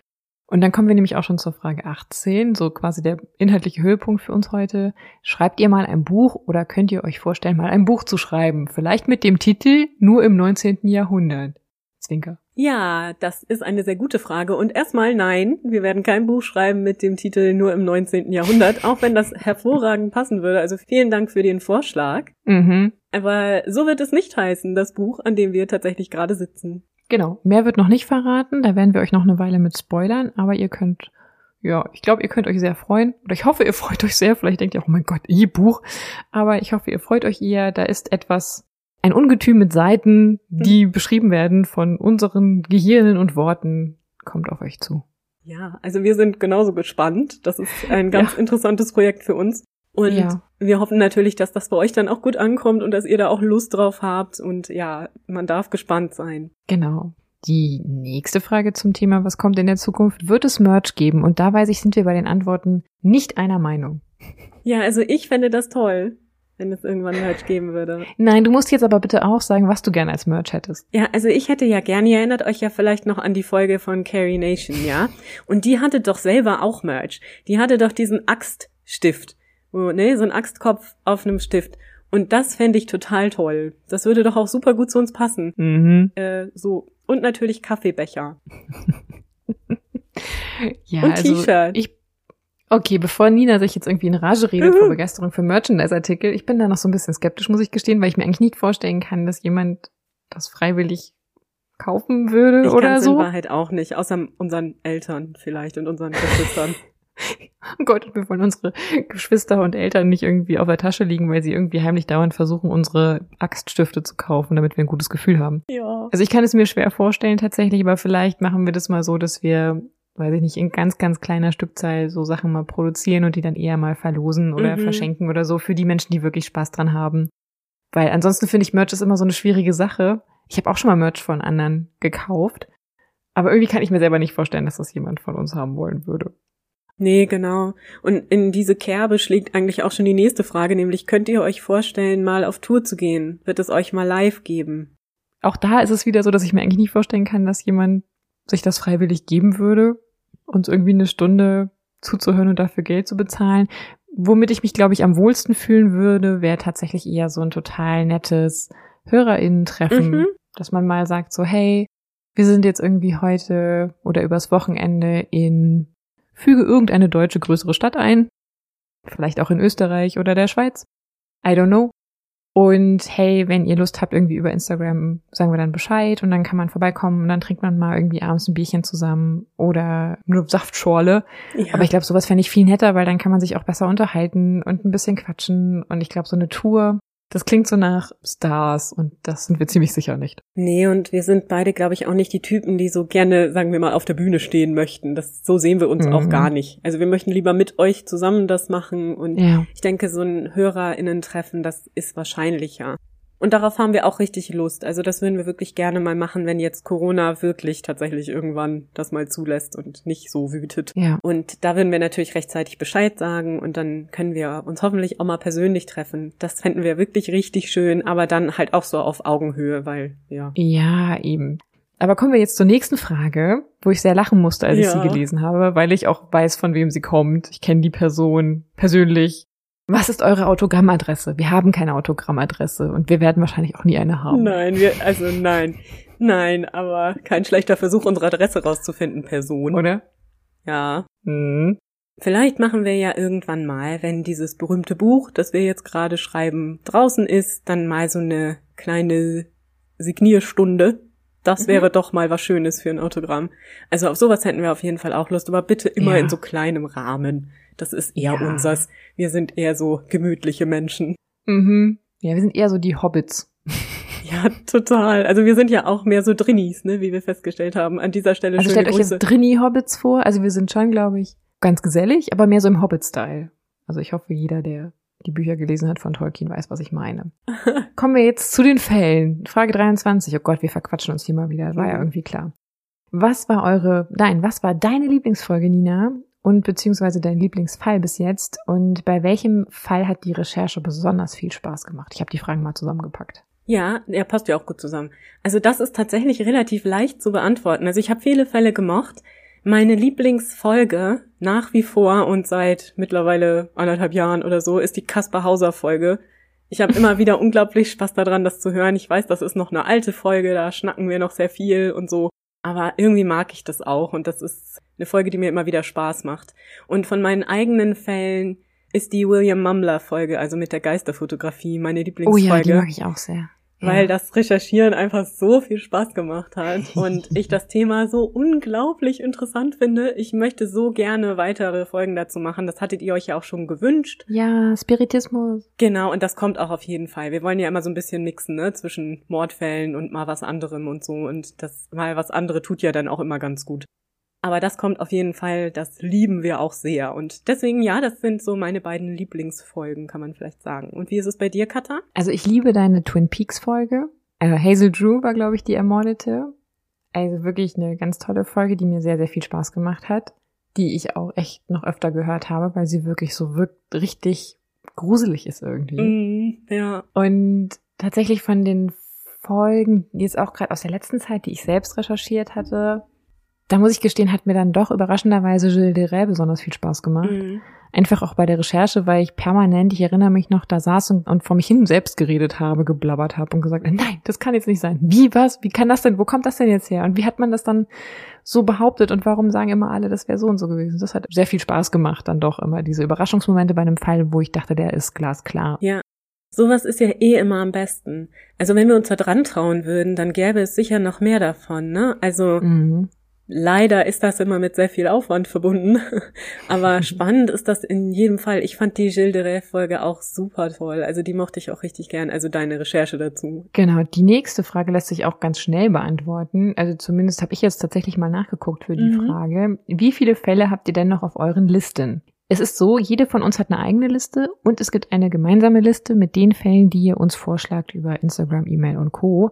Und dann kommen wir nämlich auch schon zur Frage 18, so quasi der inhaltliche Höhepunkt für uns heute. Schreibt ihr mal ein Buch oder könnt ihr euch vorstellen, mal ein Buch zu schreiben? Vielleicht mit dem Titel Nur im 19. Jahrhundert. Zwinker. Ja, das ist eine sehr gute Frage. Und erstmal nein, wir werden kein Buch schreiben mit dem Titel Nur im 19. Jahrhundert, auch wenn das hervorragend passen würde. Also vielen Dank für den Vorschlag. Mhm. Aber so wird es nicht heißen, das Buch, an dem wir tatsächlich gerade sitzen. Genau. Mehr wird noch nicht verraten. Da werden wir euch noch eine Weile mit spoilern. Aber ihr könnt, ja, ich glaube, ihr könnt euch sehr freuen. Oder ich hoffe, ihr freut euch sehr. Vielleicht denkt ihr, oh mein Gott, ihr Buch. Aber ich hoffe, ihr freut euch eher. Da ist etwas ein Ungetüm mit Seiten, die mhm. beschrieben werden von unseren Gehirnen und Worten, kommt auf euch zu. Ja, also wir sind genauso gespannt. Das ist ein ganz ja. interessantes Projekt für uns. Und ja. wir hoffen natürlich, dass das bei euch dann auch gut ankommt und dass ihr da auch Lust drauf habt. Und ja, man darf gespannt sein. Genau. Die nächste Frage zum Thema, was kommt in der Zukunft? Wird es Merch geben? Und da weiß ich, sind wir bei den Antworten nicht einer Meinung. Ja, also ich fände das toll wenn es irgendwann Merch geben würde. Nein, du musst jetzt aber bitte auch sagen, was du gerne als Merch hättest. Ja, also ich hätte ja gerne, ihr erinnert euch ja vielleicht noch an die Folge von Carrie Nation, ja? Und die hatte doch selber auch Merch. Die hatte doch diesen Axtstift, wo, ne, so ein Axtkopf auf einem Stift. Und das fände ich total toll. Das würde doch auch super gut zu uns passen. Mhm. Äh, so. Und natürlich Kaffeebecher. Ja, Und also T-Shirt. ich Okay, bevor Nina sich jetzt irgendwie in Rage redet Mhm. vor Begeisterung für Merchandise-Artikel, ich bin da noch so ein bisschen skeptisch, muss ich gestehen, weil ich mir eigentlich nicht vorstellen kann, dass jemand das freiwillig kaufen würde Ich oder so. in Wahrheit auch nicht, außer unseren Eltern vielleicht und unseren Geschwistern. Oh Gott, wir wollen unsere Geschwister und Eltern nicht irgendwie auf der Tasche liegen, weil sie irgendwie heimlich dauernd versuchen, unsere Axtstifte zu kaufen, damit wir ein gutes Gefühl haben. ja. Also ich kann es mir schwer vorstellen tatsächlich, aber vielleicht machen wir das mal so, dass wir, weiß ich nicht, in ganz, ganz kleiner Stückzahl so Sachen mal produzieren und die dann eher mal verlosen oder Mhm. verschenken oder so für die Menschen, die wirklich Spaß dran haben. Weil ansonsten finde ich Merch ist immer so eine schwierige Sache. Ich habe auch schon mal Merch von anderen gekauft, aber irgendwie kann ich mir selber nicht vorstellen, dass das jemand von uns haben wollen würde. Nee, genau. Und in diese Kerbe schlägt eigentlich auch schon die nächste Frage, nämlich könnt ihr euch vorstellen, mal auf Tour zu gehen? Wird es euch mal live geben? Auch da ist es wieder so, dass ich mir eigentlich nicht vorstellen kann, dass jemand sich das freiwillig geben würde, uns irgendwie eine Stunde zuzuhören und dafür Geld zu bezahlen. Womit ich mich, glaube ich, am wohlsten fühlen würde, wäre tatsächlich eher so ein total nettes HörerInnen-Treffen, Mhm. dass man mal sagt so, hey, wir sind jetzt irgendwie heute oder übers Wochenende in, füge irgendeine deutsche größere Stadt ein, vielleicht auch in Österreich oder der Schweiz. I don't know. Und hey, wenn ihr Lust habt, irgendwie über Instagram, sagen wir dann Bescheid und dann kann man vorbeikommen und dann trinkt man mal irgendwie abends ein Bierchen zusammen oder nur Saftschorle. Ja. Aber ich glaube, sowas fände ich viel netter, weil dann kann man sich auch besser unterhalten und ein bisschen quatschen. Und ich glaube, so eine Tour, das klingt so nach Stars und das sind wir ziemlich sicher nicht. Nee, und wir sind beide, glaube ich, auch nicht die Typen, die so gerne, sagen wir mal, auf der Bühne stehen möchten. Das, so sehen wir uns Mhm. auch gar nicht. Also wir möchten lieber mit euch zusammen das machen und Ja. ich denke, so ein HörerInnen-Treffen, das ist wahrscheinlicher. Und darauf haben wir auch richtig Lust. Also das würden wir wirklich gerne mal machen, wenn jetzt Corona wirklich tatsächlich irgendwann das mal zulässt und nicht so wütet. Ja. Und da würden wir natürlich rechtzeitig Bescheid sagen und dann können wir uns hoffentlich auch mal persönlich treffen. Das fänden wir wirklich richtig schön, aber dann halt auch so auf Augenhöhe, weil, ja. Ja, eben. Aber kommen wir jetzt zur nächsten Frage, wo ich sehr lachen musste, als ich Ja. sie gelesen habe, weil ich auch weiß, von wem sie kommt. Ich kenne die Person persönlich. Was ist eure Autogrammadresse? Wir haben keine Autogrammadresse und wir werden wahrscheinlich auch nie eine haben. Nein, wir, also nein. Nein, aber kein schlechter Versuch, unsere Adresse rauszufinden, Person. Oder? Ja. Hm. Vielleicht machen wir ja irgendwann mal, wenn dieses berühmte Buch, das wir jetzt gerade schreiben, draußen ist, dann mal so eine kleine Signierstunde. Das Mhm. wäre doch mal was Schönes für ein Autogramm. Also auf sowas hätten wir auf jeden Fall auch Lust, aber bitte immer Ja. in so kleinem Rahmen. Das ist eher Ja. unsers. Wir sind eher so gemütliche Menschen. Mhm. Ja, wir sind eher so die Hobbits. Ja, total. Also wir sind ja auch mehr so Drinnies, ne, wie wir festgestellt haben. An dieser Stelle Also stellt euch jetzt Drini-Hobbits vor. Also wir sind schon, glaube ich, ganz gesellig, aber mehr so im Hobbit-Style. Also ich hoffe, jeder, der die Bücher gelesen hat von Tolkien, weiß, was ich meine. Kommen wir jetzt zu den Fällen. Frage 23. Oh Gott, wir verquatschen uns hier mal wieder. War ja Mhm. irgendwie klar. Was war eure, nein, was war deine Lieblingsfolge, Nina? Und beziehungsweise dein Lieblingsfall bis jetzt? Und bei welchem Fall hat die Recherche besonders viel Spaß gemacht? Ich habe die Fragen mal zusammengepackt. Ja, er passt ja auch gut zusammen. Also das ist tatsächlich relativ leicht zu beantworten. Also ich habe viele Fälle gemocht. Meine Lieblingsfolge nach wie vor und seit mittlerweile anderthalb Jahren oder so ist die Kaspar Hauser Folge. Ich habe immer wieder unglaublich Spaß daran, das zu hören. Ich weiß, das ist noch eine alte Folge, da schnacken wir noch sehr viel und so. Aber irgendwie mag ich das auch und das ist eine Folge, die mir immer wieder Spaß macht. Und von meinen eigenen Fällen ist die William Mumler Folge, also mit der Geisterfotografie, meine Oh Lieblingsfolge ja, die mag ich auch sehr. Weil das Recherchieren einfach so viel Spaß gemacht hat und ich das Thema so unglaublich interessant finde. Ich möchte so gerne weitere Folgen dazu machen. Das hattet ihr euch ja auch schon gewünscht. Ja, Spiritismus. Genau, und das kommt auch auf jeden Fall. Wir wollen ja immer so ein bisschen mixen, ne, zwischen Mordfällen und mal was anderem und so. Und das mal was andere tut ja dann auch immer ganz gut. Aber das kommt auf jeden Fall, das lieben wir auch sehr. Und deswegen, ja, das sind so meine beiden Lieblingsfolgen, kann man vielleicht sagen. Und wie ist es bei dir, Katha? Also ich liebe deine Twin Peaks Folge. Äh, Hazel Drew war, glaube ich, die Ermordete. Also wirklich eine ganz tolle Folge, die mir sehr, sehr viel Spaß gemacht hat. Die ich auch echt noch öfter gehört habe, weil sie wirklich so wirkt richtig gruselig ist irgendwie. Mm, ja. Und tatsächlich von den Folgen, die jetzt auch gerade aus der letzten Zeit, die ich selbst recherchiert hatte, da muss ich gestehen, hat mir dann doch überraschenderweise Gilles de Rais besonders viel Spaß gemacht. Mhm. Einfach auch bei der Recherche, weil ich permanent, ich erinnere mich noch, da saß und, und vor mich hin selbst geredet habe, geblabbert habe und gesagt, nein, das kann jetzt nicht sein. Wie, was? Wie kann das denn? Wo kommt das denn jetzt her? Und wie hat man das dann so behauptet und warum sagen immer alle, das wäre so und so gewesen? Das hat sehr viel Spaß gemacht, dann doch immer diese Überraschungsmomente bei einem Fall, wo ich dachte, der ist glasklar. Ja. Sowas ist ja eh immer am besten. Also wenn wir uns da dran trauen würden, dann gäbe es sicher noch mehr davon, ne? Also Mhm. Leider ist das immer mit sehr viel Aufwand verbunden. Aber spannend ist das in jedem Fall. Ich fand die Gilles de Rais Folge auch super toll. Also die mochte ich auch richtig gern. Also deine Recherche dazu. Genau, die nächste Frage lässt sich auch ganz schnell beantworten. Also zumindest habe ich jetzt tatsächlich mal nachgeguckt für die Mhm. Frage. Wie viele Fälle habt ihr denn noch auf euren Listen? Es ist so, jede von uns hat eine eigene Liste und es gibt eine gemeinsame Liste mit den Fällen, die ihr uns vorschlagt über Instagram, E-Mail und Co.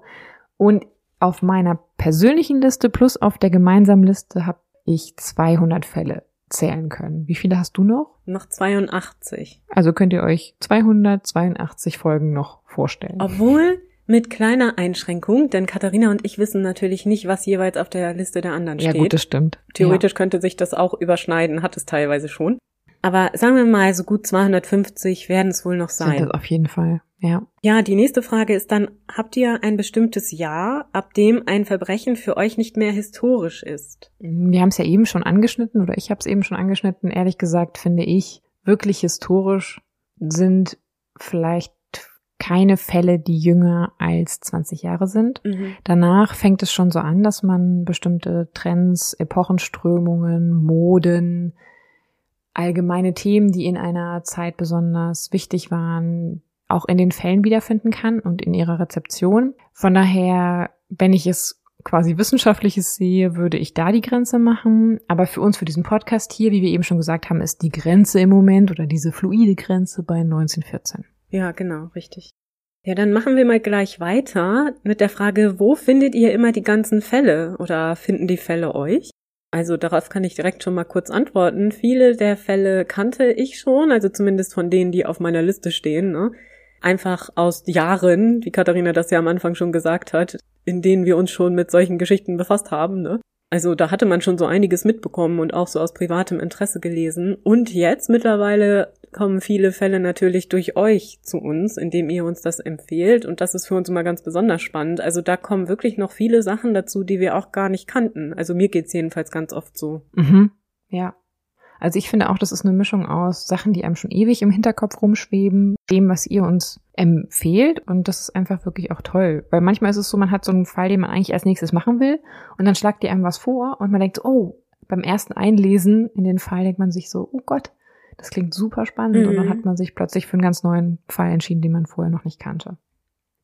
Und auf meiner persönlichen Liste plus auf der gemeinsamen Liste habe ich 200 Fälle zählen können. Wie viele hast du noch? Noch 82. Also könnt ihr euch 282 Folgen noch vorstellen. Obwohl mit kleiner Einschränkung, denn Katharina und ich wissen natürlich nicht, was jeweils auf der Liste der anderen ja steht. gut, das stimmt. Theoretisch könnte sich das auch überschneiden, hat es teilweise schon. Aber sagen wir mal, so gut 250 werden es wohl noch ja, sind sein. das auf jeden Fall. Ja. Ja, die nächste Frage ist dann, habt ihr ein bestimmtes Jahr, ab dem ein Verbrechen für euch nicht mehr historisch ist? Wir haben es ja eben schon angeschnitten oder ich habe es eben schon angeschnitten. Ehrlich gesagt finde ich, wirklich historisch sind vielleicht keine Fälle, die jünger als 20 Jahre sind. Danach fängt es schon so an, dass man bestimmte Trends, Epochenströmungen, Moden, allgemeine Themen, die in einer Zeit besonders wichtig waren, auch in den Fällen wiederfinden kann und in ihrer Rezeption. Von daher, wenn ich es quasi wissenschaftliches sehe, würde ich da die Grenze machen. Aber für uns, für diesen Podcast hier, wie wir eben schon gesagt haben, ist die Grenze im Moment oder diese fluide Grenze bei 1914. Ja, genau, richtig. Ja, dann machen wir mal gleich weiter mit der Frage, wo findet ihr immer die ganzen Fälle oder finden die Fälle euch? Also darauf kann ich direkt schon mal kurz antworten. Viele der Fälle kannte ich schon, also zumindest von denen, die auf meiner Liste stehen. Ne? Einfach aus Jahren, wie Katharina das ja am Anfang schon gesagt hat, in denen wir uns schon mit solchen Geschichten befasst haben. Ne? Also da hatte man schon so einiges mitbekommen und auch so aus privatem Interesse gelesen. Und jetzt mittlerweile kommen viele Fälle natürlich durch euch zu uns, indem ihr uns das empfehlt. Und das ist für uns immer ganz besonders spannend. Also da kommen wirklich noch viele Sachen dazu, die wir auch gar nicht kannten. Also mir geht's jedenfalls ganz oft so. Mhm. Ja. Also ich finde auch, das ist eine Mischung aus Sachen, die einem schon ewig im Hinterkopf rumschweben, dem, was ihr uns empfehlt. Und das ist einfach wirklich auch toll. Weil manchmal ist es so, man hat so einen Fall, den man eigentlich als nächstes machen will. Und dann schlagt ihr einem was vor und man denkt oh, beim ersten Einlesen in den Fall denkt man sich so, oh Gott, das klingt super spannend. Mhm. Und dann hat man sich plötzlich für einen ganz neuen Fall entschieden, den man vorher noch nicht kannte.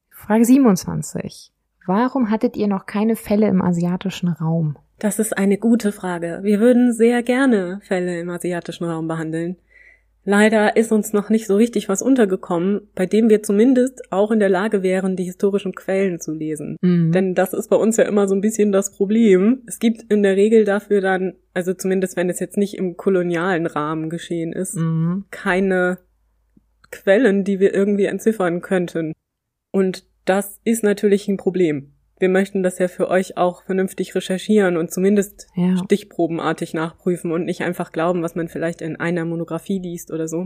Frage 27. Warum hattet ihr noch keine Fälle im asiatischen Raum? Das ist eine gute Frage. Wir würden sehr gerne Fälle im asiatischen Raum behandeln. Leider ist uns noch nicht so richtig was untergekommen, bei dem wir zumindest auch in der Lage wären, die historischen Quellen zu lesen. Mhm. Denn das ist bei uns ja immer so ein bisschen das Problem. Es gibt in der Regel dafür dann, also zumindest wenn es jetzt nicht im kolonialen Rahmen geschehen ist, Mhm. keine Quellen, die wir irgendwie entziffern könnten. Und das ist natürlich ein Problem. Wir möchten das ja für euch auch vernünftig recherchieren und zumindest Ja. stichprobenartig nachprüfen und nicht einfach glauben, was man vielleicht in einer Monographie liest oder so.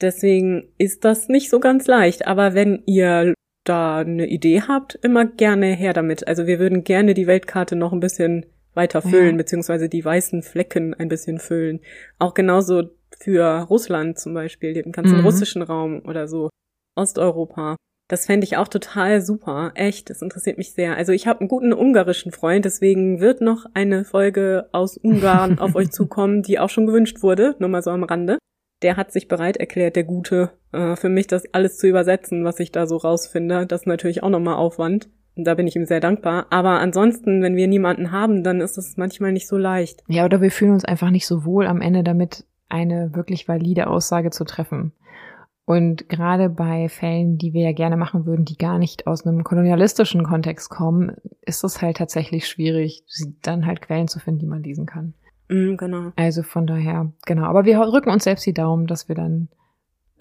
Deswegen ist das nicht so ganz leicht. Aber wenn ihr da eine Idee habt, immer gerne her damit. Also wir würden gerne die Weltkarte noch ein bisschen weiter füllen, Ja. beziehungsweise die weißen Flecken ein bisschen füllen. Auch genauso für Russland zum Beispiel, den ganzen Mhm. russischen Raum oder so, Osteuropa. Das fände ich auch total super. Echt, das interessiert mich sehr. Also ich habe einen guten ungarischen Freund, deswegen wird noch eine Folge aus Ungarn auf euch zukommen, die auch schon gewünscht wurde, nur mal so am Rande. Der hat sich bereit erklärt, der Gute, äh, für mich das alles zu übersetzen, was ich da so rausfinde. Das ist natürlich auch nochmal Aufwand. Und da bin ich ihm sehr dankbar. Aber ansonsten, wenn wir niemanden haben, dann ist es manchmal nicht so leicht. Ja, oder wir fühlen uns einfach nicht so wohl am Ende damit, eine wirklich valide Aussage zu treffen. Und gerade bei Fällen, die wir ja gerne machen würden, die gar nicht aus einem kolonialistischen Kontext kommen, ist es halt tatsächlich schwierig, dann halt Quellen zu finden, die man lesen kann. Mm, genau. Also von daher, genau. Aber wir rücken uns selbst die Daumen, dass wir dann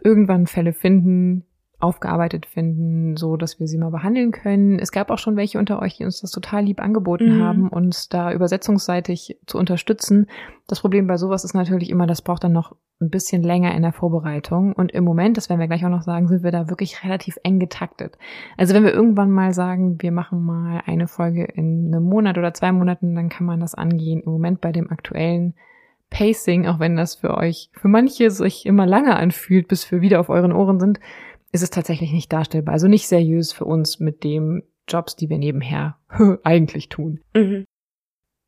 irgendwann Fälle finden, aufgearbeitet finden, so dass wir sie mal behandeln können. Es gab auch schon welche unter euch, die uns das total lieb angeboten mhm. haben, uns da übersetzungsseitig zu unterstützen. Das Problem bei sowas ist natürlich immer, das braucht dann noch ein bisschen länger in der Vorbereitung. Und im Moment, das werden wir gleich auch noch sagen, sind wir da wirklich relativ eng getaktet. Also wenn wir irgendwann mal sagen, wir machen mal eine Folge in einem Monat oder zwei Monaten, dann kann man das angehen. Im Moment bei dem aktuellen Pacing, auch wenn das für euch, für manche sich immer lange anfühlt, bis wir wieder auf euren Ohren sind, ist es tatsächlich nicht darstellbar. Also nicht seriös für uns mit dem Jobs, die wir nebenher eigentlich tun. Mhm.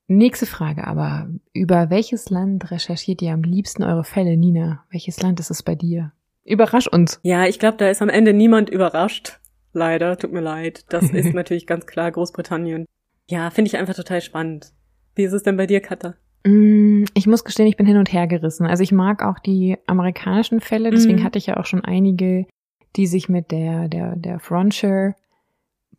Nächste Frage aber. Über welches Land recherchiert ihr am liebsten eure Fälle, Nina? Welches Land ist es bei dir? Überrasch uns. Ja, ich glaube, da ist am Ende niemand überrascht. Leider, tut mir leid. Das ist natürlich ganz klar Großbritannien. Ja, finde ich einfach total spannend. Wie ist es denn bei dir, Katha? Mm, ich muss gestehen, ich bin hin und her gerissen. Also ich mag auch die amerikanischen Fälle, deswegen mhm. hatte ich ja auch schon einige die sich mit der, der, der Frontier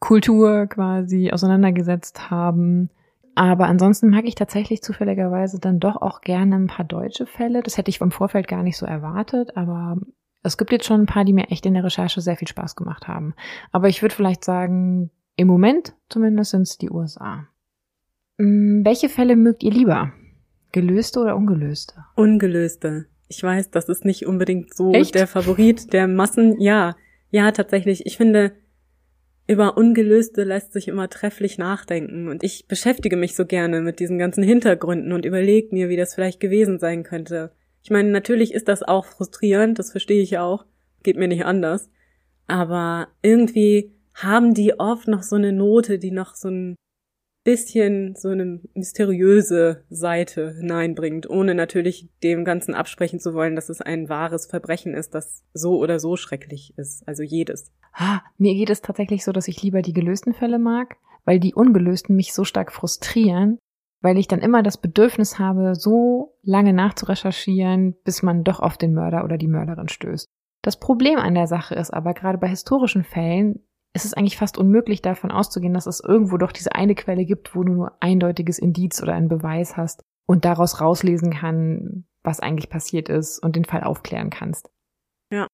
Kultur quasi auseinandergesetzt haben. Aber ansonsten mag ich tatsächlich zufälligerweise dann doch auch gerne ein paar deutsche Fälle. Das hätte ich vom Vorfeld gar nicht so erwartet, aber es gibt jetzt schon ein paar, die mir echt in der Recherche sehr viel Spaß gemacht haben. Aber ich würde vielleicht sagen, im Moment zumindest sind es die USA. Hm, welche Fälle mögt ihr lieber? Gelöste oder ungelöste? Ungelöste. Ich weiß, das ist nicht unbedingt so Echt? der Favorit der Massen. Ja, ja, tatsächlich. Ich finde, über Ungelöste lässt sich immer trefflich nachdenken. Und ich beschäftige mich so gerne mit diesen ganzen Hintergründen und überlege mir, wie das vielleicht gewesen sein könnte. Ich meine, natürlich ist das auch frustrierend, das verstehe ich auch. Geht mir nicht anders. Aber irgendwie haben die oft noch so eine Note, die noch so ein bisschen so eine mysteriöse Seite hineinbringt, ohne natürlich dem Ganzen absprechen zu wollen, dass es ein wahres Verbrechen ist, das so oder so schrecklich ist. Also jedes. Ah, mir geht es tatsächlich so, dass ich lieber die gelösten Fälle mag, weil die ungelösten mich so stark frustrieren, weil ich dann immer das Bedürfnis habe, so lange nachzurecherchieren, bis man doch auf den Mörder oder die Mörderin stößt. Das Problem an der Sache ist aber gerade bei historischen Fällen, es ist eigentlich fast unmöglich davon auszugehen, dass es irgendwo doch diese eine Quelle gibt, wo du nur eindeutiges Indiz oder einen Beweis hast und daraus rauslesen kann, was eigentlich passiert ist und den Fall aufklären kannst. Ja.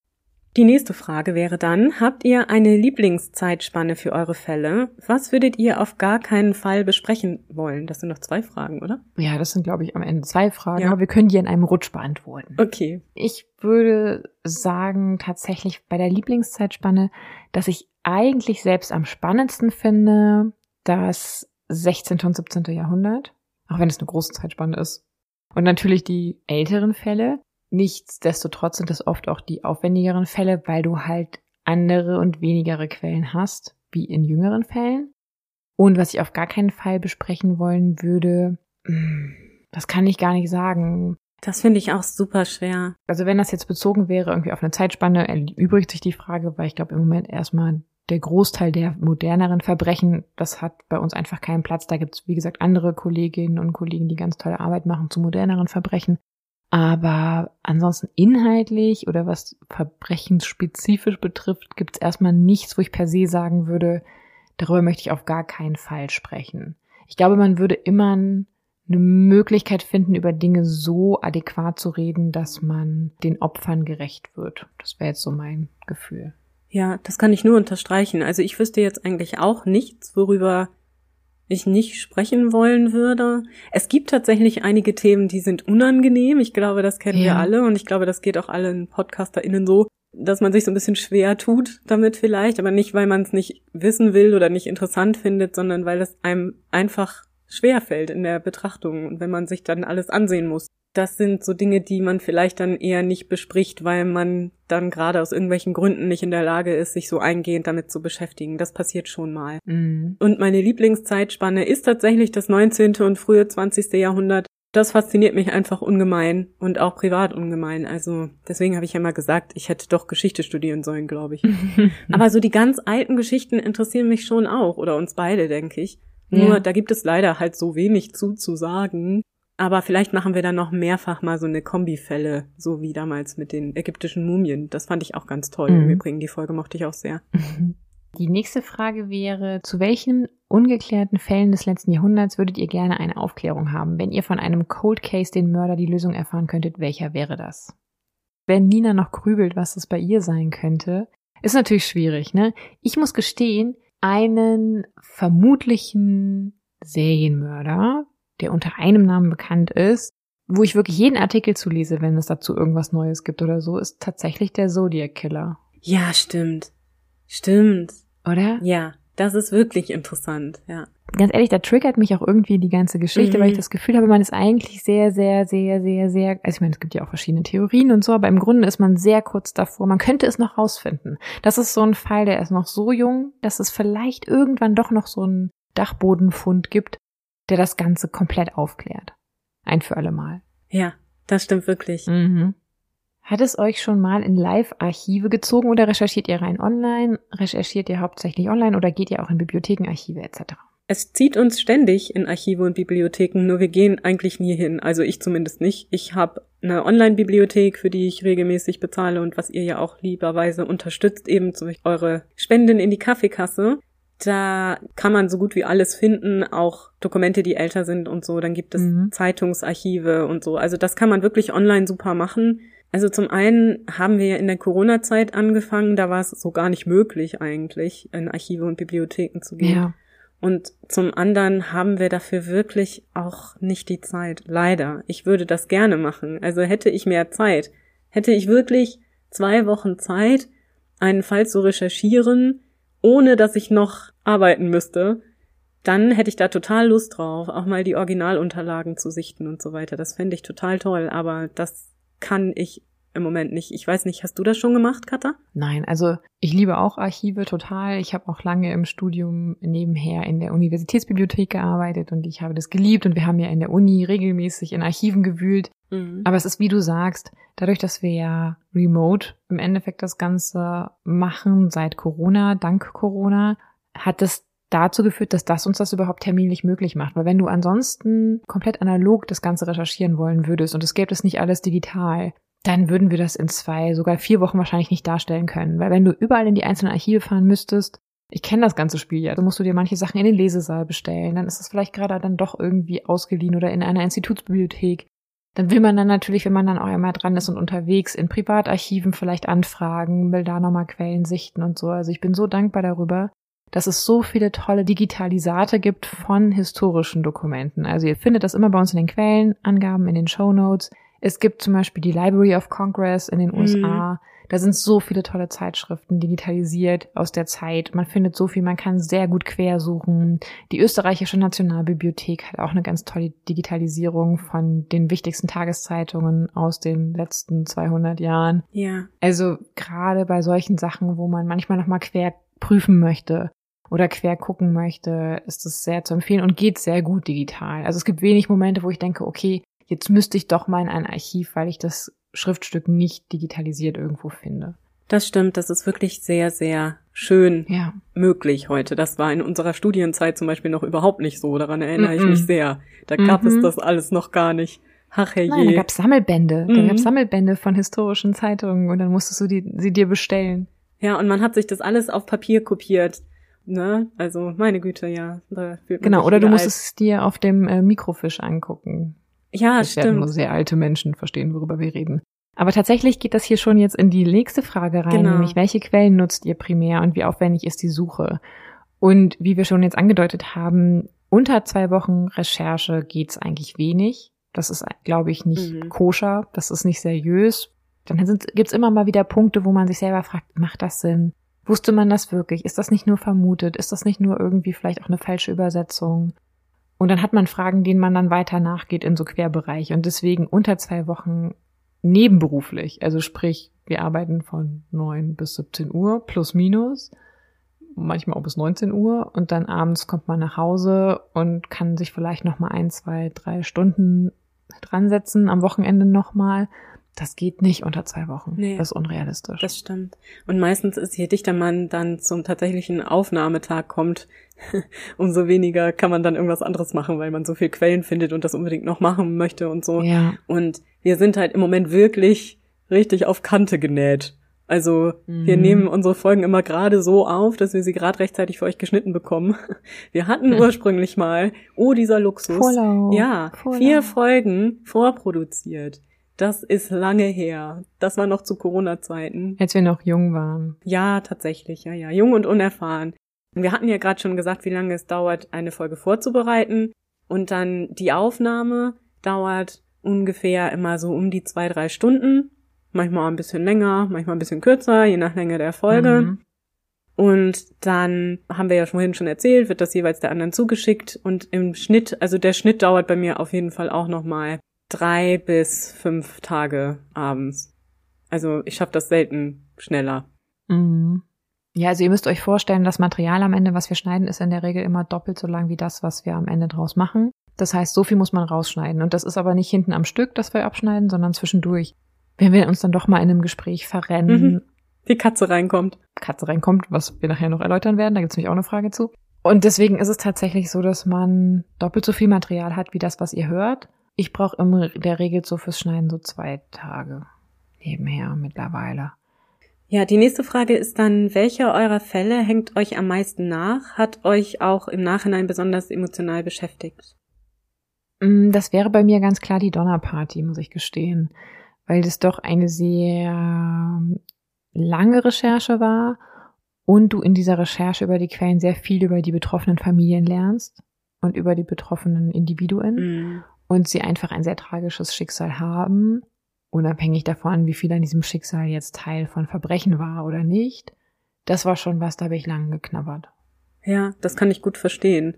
Die nächste Frage wäre dann, habt ihr eine Lieblingszeitspanne für eure Fälle? Was würdet ihr auf gar keinen Fall besprechen wollen? Das sind noch zwei Fragen, oder? Ja, das sind, glaube ich, am Ende zwei Fragen, ja. aber wir können die in einem Rutsch beantworten. Okay. Ich würde sagen, tatsächlich bei der Lieblingszeitspanne, dass ich eigentlich selbst am spannendsten finde, das 16. und 17. Jahrhundert, auch wenn es eine große Zeitspanne ist. Und natürlich die älteren Fälle. Nichtsdestotrotz sind das oft auch die aufwendigeren Fälle, weil du halt andere und wenigere Quellen hast, wie in jüngeren Fällen. Und was ich auf gar keinen Fall besprechen wollen würde, hm, das kann ich gar nicht sagen. Das finde ich auch super schwer. Also wenn das jetzt bezogen wäre irgendwie auf eine Zeitspanne, erübrigt sich die Frage, weil ich glaube im Moment erstmal der Großteil der moderneren Verbrechen, das hat bei uns einfach keinen Platz. Da gibt es, wie gesagt, andere Kolleginnen und Kollegen, die ganz tolle Arbeit machen zu moderneren Verbrechen. Aber ansonsten inhaltlich oder was verbrechensspezifisch betrifft, gibt es erstmal nichts, wo ich per se sagen würde, darüber möchte ich auf gar keinen Fall sprechen. Ich glaube, man würde immer eine Möglichkeit finden, über Dinge so adäquat zu reden, dass man den Opfern gerecht wird. Das wäre jetzt so mein Gefühl. Ja, das kann ich nur unterstreichen. Also ich wüsste jetzt eigentlich auch nichts, worüber ich nicht sprechen wollen würde. Es gibt tatsächlich einige Themen, die sind unangenehm. Ich glaube, das kennen ja. wir alle und ich glaube, das geht auch allen PodcasterInnen so, dass man sich so ein bisschen schwer tut damit vielleicht, aber nicht, weil man es nicht wissen will oder nicht interessant findet, sondern weil es einem einfach schwer fällt in der Betrachtung und wenn man sich dann alles ansehen muss das sind so Dinge, die man vielleicht dann eher nicht bespricht, weil man dann gerade aus irgendwelchen Gründen nicht in der Lage ist, sich so eingehend damit zu beschäftigen. Das passiert schon mal. Mhm. Und meine Lieblingszeitspanne ist tatsächlich das 19. und frühe 20. Jahrhundert. Das fasziniert mich einfach ungemein und auch privat ungemein. Also deswegen habe ich ja mal gesagt, ich hätte doch Geschichte studieren sollen, glaube ich. Aber so die ganz alten Geschichten interessieren mich schon auch oder uns beide, denke ich. Nur ja. da gibt es leider halt so wenig zu zu sagen. Aber vielleicht machen wir dann noch mehrfach mal so eine Kombifälle, so wie damals mit den ägyptischen Mumien. Das fand ich auch ganz toll. Mhm. Im Übrigen, die Folge mochte ich auch sehr. Die nächste Frage wäre, zu welchen ungeklärten Fällen des letzten Jahrhunderts würdet ihr gerne eine Aufklärung haben? Wenn ihr von einem Cold Case den Mörder die Lösung erfahren könntet, welcher wäre das? Wenn Nina noch grübelt, was es bei ihr sein könnte, Ist natürlich schwierig, ne? Ich muss gestehen, einen vermutlichen Serienmörder, der unter einem Namen bekannt ist, wo ich wirklich jeden Artikel zulese, wenn es dazu irgendwas Neues gibt oder so, ist tatsächlich der Zodiac Killer. Ja, stimmt. Stimmt. Oder? Ja, das ist wirklich interessant, ja. Ganz ehrlich, da triggert mich auch irgendwie die ganze Geschichte, Mhm. weil ich das Gefühl habe, man ist eigentlich sehr, sehr, sehr, sehr, sehr, also ich meine, es gibt ja auch verschiedene Theorien und so, aber im Grunde ist man sehr kurz davor. Man könnte es noch rausfinden. Das ist so ein Fall, der ist noch so jung, dass es vielleicht irgendwann doch noch so einen Dachbodenfund gibt, der das Ganze komplett aufklärt. Ein für alle Mal. Ja, das stimmt wirklich. Mhm. Hat es euch schon mal in Live-Archive gezogen oder recherchiert ihr rein online? Recherchiert ihr hauptsächlich online oder geht ihr auch in Bibliotheken, Archive etc.? Es zieht uns ständig in Archive und Bibliotheken, nur wir gehen eigentlich nie hin. Also ich zumindest nicht. Ich habe eine Online-Bibliothek, für die ich regelmäßig bezahle und was ihr ja auch lieberweise unterstützt, eben zum Beispiel eure Spenden in die Kaffeekasse. Da kann man so gut wie alles finden, auch Dokumente, die älter sind und so. Dann gibt es Mhm. Zeitungsarchive und so. Also das kann man wirklich online super machen. Also zum einen haben wir ja in der Corona-Zeit angefangen, da war es so gar nicht möglich eigentlich, in Archive und Bibliotheken zu gehen. Ja. Und zum anderen haben wir dafür wirklich auch nicht die Zeit. Leider. Ich würde das gerne machen. Also hätte ich mehr Zeit, hätte ich wirklich zwei Wochen Zeit, einen Fall zu recherchieren, ohne dass ich noch arbeiten müsste, dann hätte ich da total Lust drauf, auch mal die Originalunterlagen zu sichten und so weiter. Das fände ich total toll, aber das kann ich im Moment nicht. Ich weiß nicht, hast du das schon gemacht, Katha? Nein, also ich liebe auch Archive total. Ich habe auch lange im Studium nebenher in der Universitätsbibliothek gearbeitet und ich habe das geliebt und wir haben ja in der Uni regelmäßig in Archiven gewühlt. Aber es ist, wie du sagst, dadurch, dass wir ja remote im Endeffekt das Ganze machen seit Corona, dank Corona, hat es dazu geführt, dass das uns das überhaupt terminlich möglich macht. Weil wenn du ansonsten komplett analog das Ganze recherchieren wollen würdest und es gäbe es nicht alles digital, dann würden wir das in zwei, sogar vier Wochen wahrscheinlich nicht darstellen können. Weil wenn du überall in die einzelnen Archive fahren müsstest, ich kenne das ganze Spiel ja, dann musst du dir manche Sachen in den Lesesaal bestellen, dann ist es vielleicht gerade dann doch irgendwie ausgeliehen oder in einer Institutsbibliothek. Dann will man dann natürlich, wenn man dann auch einmal dran ist und unterwegs in Privatarchiven vielleicht anfragen, will da nochmal Quellen sichten und so. Also ich bin so dankbar darüber, dass es so viele tolle Digitalisate gibt von historischen Dokumenten. Also ihr findet das immer bei uns in den Quellenangaben, in den Show Notes. Es gibt zum Beispiel die Library of Congress in den Mhm. USA. Da sind so viele tolle Zeitschriften digitalisiert aus der Zeit. Man findet so viel, man kann sehr gut quersuchen. Die österreichische Nationalbibliothek hat auch eine ganz tolle Digitalisierung von den wichtigsten Tageszeitungen aus den letzten 200 Jahren. Ja. Also gerade bei solchen Sachen, wo man manchmal nochmal quer prüfen möchte oder quer gucken möchte, ist es sehr zu empfehlen und geht sehr gut digital. Also es gibt wenig Momente, wo ich denke, okay, jetzt müsste ich doch mal in ein Archiv, weil ich das Schriftstück nicht digitalisiert irgendwo finde. Das stimmt, das ist wirklich sehr, sehr schön Ja. möglich heute. Das war in unserer Studienzeit zum Beispiel noch überhaupt nicht so. Daran erinnere ich Mhm. mich sehr. Da gab Mhm. es das alles noch gar nicht. Ach Nein, da herrje. gab's Sammelbände. Da Mhm. gab's Sammelbände von historischen Zeitungen und dann musstest du die, sie dir bestellen. Ja, und man hat sich das alles auf Papier kopiert. Ne? Also, meine Güte, ja. Genau, oder du musstest es dir auf dem äh, Mikrofisch angucken. Ja, das werden nur stimmt. sehr alte Menschen verstehen, worüber wir reden. Aber tatsächlich geht das hier schon jetzt in die nächste Frage rein, Genau. nämlich welche Quellen nutzt ihr primär und wie aufwendig ist die Suche? Und wie wir schon jetzt angedeutet haben, unter zwei Wochen Recherche geht's eigentlich wenig. Das ist, glaube ich, nicht Mhm. koscher, das ist nicht seriös. Dann gibt's immer mal wieder Punkte, wo man sich selber fragt, macht das Sinn? Wusste man das wirklich? Ist das nicht nur vermutet? Ist das nicht nur irgendwie vielleicht auch eine falsche Übersetzung? Und dann hat man Fragen, denen man dann weiter nachgeht in so Querbereiche. Und deswegen unter zwei Wochen nebenberuflich. Also sprich, wir arbeiten von neun bis 17 Uhr plus minus. Manchmal auch bis 19 Uhr. Und dann abends kommt man nach Hause und kann sich vielleicht noch mal ein, zwei, drei Stunden dran setzen. Am Wochenende noch mal. Das geht nicht unter zwei Wochen. Nee. Das ist unrealistisch. Das stimmt. Und meistens ist, je dichter man dann zum tatsächlichen Aufnahmetag kommt, umso weniger kann man dann irgendwas anderes machen, weil man so viel Quellen findet und das unbedingt noch machen möchte und so. ja. Und wir sind halt im Moment wirklich richtig auf Kante genäht. Also wir Mhm. nehmen unsere Folgen immer gerade so auf, dass wir sie gerade rechtzeitig für euch geschnitten bekommen. Wir hatten Hm. ursprünglich mal, oh dieser Luxus, Vorlauf. ja, Vorlauf. vier Folgen vorproduziert. Das ist lange her. Das war noch zu Corona-Zeiten. Als wir noch jung waren. Ja, tatsächlich, ja, ja. Jung und unerfahren. Wir hatten ja gerade schon gesagt, wie lange es dauert, eine Folge vorzubereiten. Und dann die Aufnahme dauert ungefähr immer so um die zwei, drei Stunden. Manchmal ein bisschen länger, manchmal ein bisschen kürzer, je nach Länge der Folge. Mhm. Und dann haben wir ja vorhin schon erzählt, wird das jeweils der anderen zugeschickt. Und im Schnitt, also der Schnitt dauert bei mir auf jeden Fall auch nochmal drei bis fünf Tage abends. Also ich schaffe das selten schneller. Mhm. Ja, also ihr müsst euch vorstellen, das Material am Ende, was wir schneiden, ist in der Regel immer doppelt so lang wie das, was wir am Ende draus machen. Das heißt, so viel muss man rausschneiden. Und das ist aber nicht hinten am Stück, das wir abschneiden, sondern zwischendurch. Wenn wir uns dann doch mal in einem Gespräch verrennen. Mhm. Die Katze reinkommt. Katze reinkommt, was wir nachher noch erläutern werden. Da gibt's nämlich auch eine Frage zu. Und deswegen ist es tatsächlich so, dass man doppelt so viel Material hat wie das, was ihr hört. Ich brauche in der Regel so fürs Schneiden so zwei Tage nebenher mittlerweile. Ja, die nächste Frage ist dann, welcher eurer Fälle hängt euch am meisten nach, hat euch auch im Nachhinein besonders emotional beschäftigt? Mm, das wäre bei mir ganz klar die Donnerparty, muss ich gestehen, weil das doch eine sehr lange Recherche war und du in dieser Recherche über die Quellen sehr viel über die betroffenen Familien lernst und über die betroffenen Individuen mhm. und sie einfach ein sehr tragisches Schicksal haben, unabhängig davon, wie viel an diesem Schicksal jetzt Teil von Verbrechen war oder nicht. Das war schon was, da habe ich lange geknabbert. Ja, das kann ich gut verstehen.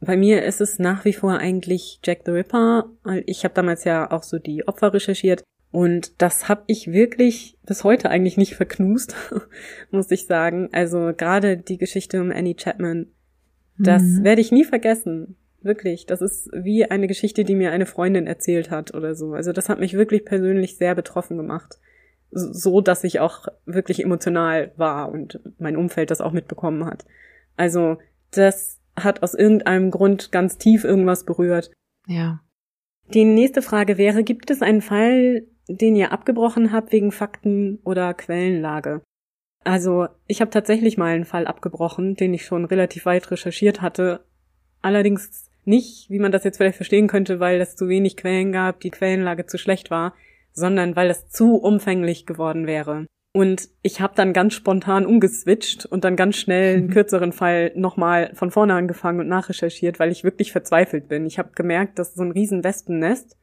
Bei mir ist es nach wie vor eigentlich Jack the Ripper. Ich habe damals ja auch so die Opfer recherchiert. Und das habe ich wirklich bis heute eigentlich nicht verknust, muss ich sagen. Also gerade die Geschichte um Annie Chapman, das mhm. werde ich nie vergessen. Wirklich. Das ist wie eine Geschichte, die mir eine Freundin erzählt hat oder so. Also das hat mich wirklich persönlich sehr betroffen gemacht. So, dass ich auch wirklich emotional war und mein Umfeld das auch mitbekommen hat. Also das hat aus irgendeinem Grund ganz tief irgendwas berührt. Ja. Die nächste Frage wäre, gibt es einen Fall, den ihr abgebrochen habt wegen Fakten oder Quellenlage? Also, ich habe tatsächlich mal einen Fall abgebrochen, den ich schon relativ weit recherchiert hatte. Allerdings nicht, wie man das jetzt vielleicht verstehen könnte, weil es zu wenig Quellen gab, die Quellenlage zu schlecht war, sondern weil es zu umfänglich geworden wäre. Und ich habe dann ganz spontan umgeswitcht und dann ganz schnell einen kürzeren Fall nochmal von vorne angefangen und nachrecherchiert, weil ich wirklich verzweifelt bin. Ich habe gemerkt, das ist so ein riesen Wespennest.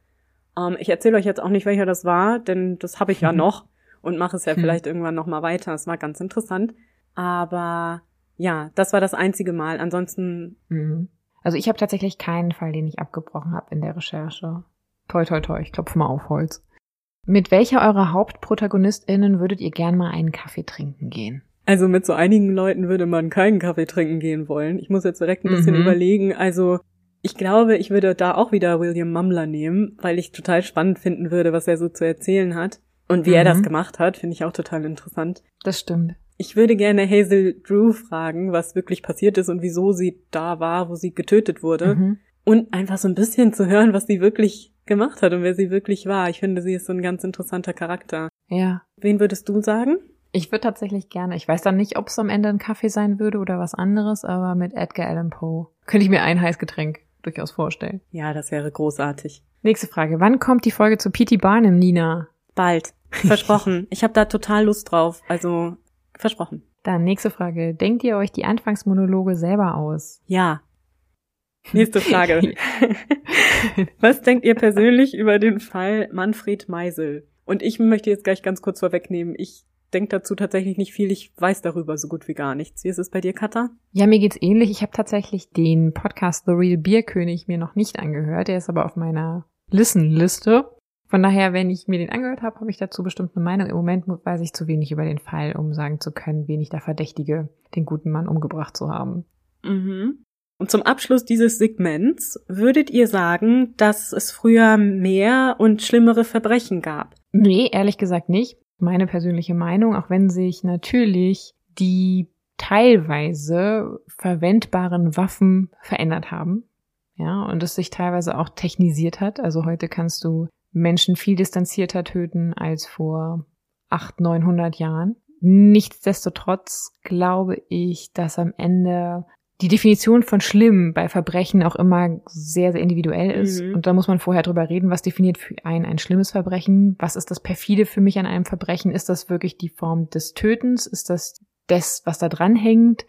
Ähm, ich erzähle euch jetzt auch nicht, welcher das war, denn das habe ich ja noch und mache es ja vielleicht irgendwann nochmal weiter. Es war ganz interessant. Aber ja, das war das einzige Mal. Ansonsten. Mhm. Also ich habe tatsächlich keinen Fall, den ich abgebrochen habe in der Recherche. Toi, toi, toi, ich klopfe mal auf Holz. Mit welcher eurer HauptprotagonistInnen würdet ihr gern mal einen Kaffee trinken gehen? Also mit so einigen Leuten würde man keinen Kaffee trinken gehen wollen. Ich muss jetzt direkt ein bisschen mhm. überlegen. Also ich glaube, ich würde da auch wieder William Mumler nehmen, weil ich total spannend finden würde, was er so zu erzählen hat. Und wie mhm. er das gemacht hat, finde ich auch total interessant. Das stimmt. Ich würde gerne Hazel Drew fragen, was wirklich passiert ist und wieso sie da war, wo sie getötet wurde. Mhm. Und einfach so ein bisschen zu hören, was sie wirklich gemacht hat und wer sie wirklich war. Ich finde, sie ist so ein ganz interessanter Charakter. Ja. Wen würdest du sagen? Ich würde tatsächlich gerne, ich weiß dann nicht, ob es am Ende ein Kaffee sein würde oder was anderes, aber mit Edgar Allan Poe könnte ich mir ein Heißgetränk durchaus vorstellen. Ja, das wäre großartig. Nächste Frage. Wann kommt die Folge zu P.T. Barnum, Nina? Bald. Versprochen. ich habe da total Lust drauf. Also, versprochen. Dann nächste Frage. Denkt ihr euch die Anfangsmonologe selber aus? Ja. Nächste Frage. Was denkt ihr persönlich über den Fall Manfred Meisel? Und ich möchte jetzt gleich ganz kurz vorwegnehmen, ich denke dazu tatsächlich nicht viel. Ich weiß darüber so gut wie gar nichts. Wie ist es bei dir, Katha? Ja, mir geht's ähnlich. Ich habe tatsächlich den Podcast The Real Beer König mir noch nicht angehört. Der ist aber auf meiner Listen-Liste. Von daher, wenn ich mir den angehört habe, habe ich dazu bestimmt eine Meinung. Im Moment weiß ich zu wenig über den Fall, um sagen zu können, wen ich da verdächtige, den guten Mann umgebracht zu haben. Mhm. Und zum Abschluss dieses Segments würdet ihr sagen, dass es früher mehr und schlimmere Verbrechen gab? Nee, ehrlich gesagt nicht. Meine persönliche Meinung, auch wenn sich natürlich die teilweise verwendbaren Waffen verändert haben. Ja, und es sich teilweise auch technisiert hat. Also heute kannst du Menschen viel distanzierter töten als vor acht, neunhundert Jahren. Nichtsdestotrotz glaube ich, dass am Ende die Definition von schlimm bei Verbrechen auch immer sehr, sehr individuell ist. Mhm. Und da muss man vorher drüber reden, was definiert für einen ein schlimmes Verbrechen? Was ist das perfide für mich an einem Verbrechen? Ist das wirklich die Form des Tötens? Ist das das, was da dran hängt?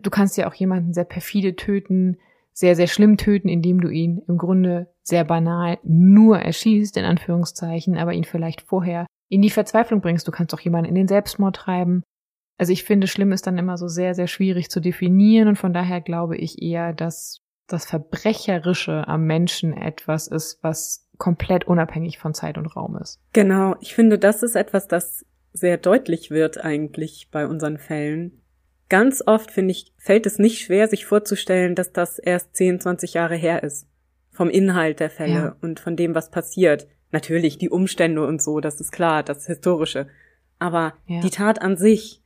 Du kannst ja auch jemanden sehr perfide töten, sehr, sehr schlimm töten, indem du ihn im Grunde sehr banal nur erschießt, in Anführungszeichen, aber ihn vielleicht vorher in die Verzweiflung bringst. Du kannst auch jemanden in den Selbstmord treiben. Also ich finde, schlimm ist dann immer so sehr, sehr schwierig zu definieren und von daher glaube ich eher, dass das Verbrecherische am Menschen etwas ist, was komplett unabhängig von Zeit und Raum ist. Genau, ich finde, das ist etwas, das sehr deutlich wird eigentlich bei unseren Fällen. Ganz oft, finde ich, fällt es nicht schwer, sich vorzustellen, dass das erst 10, 20 Jahre her ist. Vom Inhalt der Fälle ja. und von dem, was passiert. Natürlich die Umstände und so, das ist klar, das Historische. Aber ja. die Tat an sich,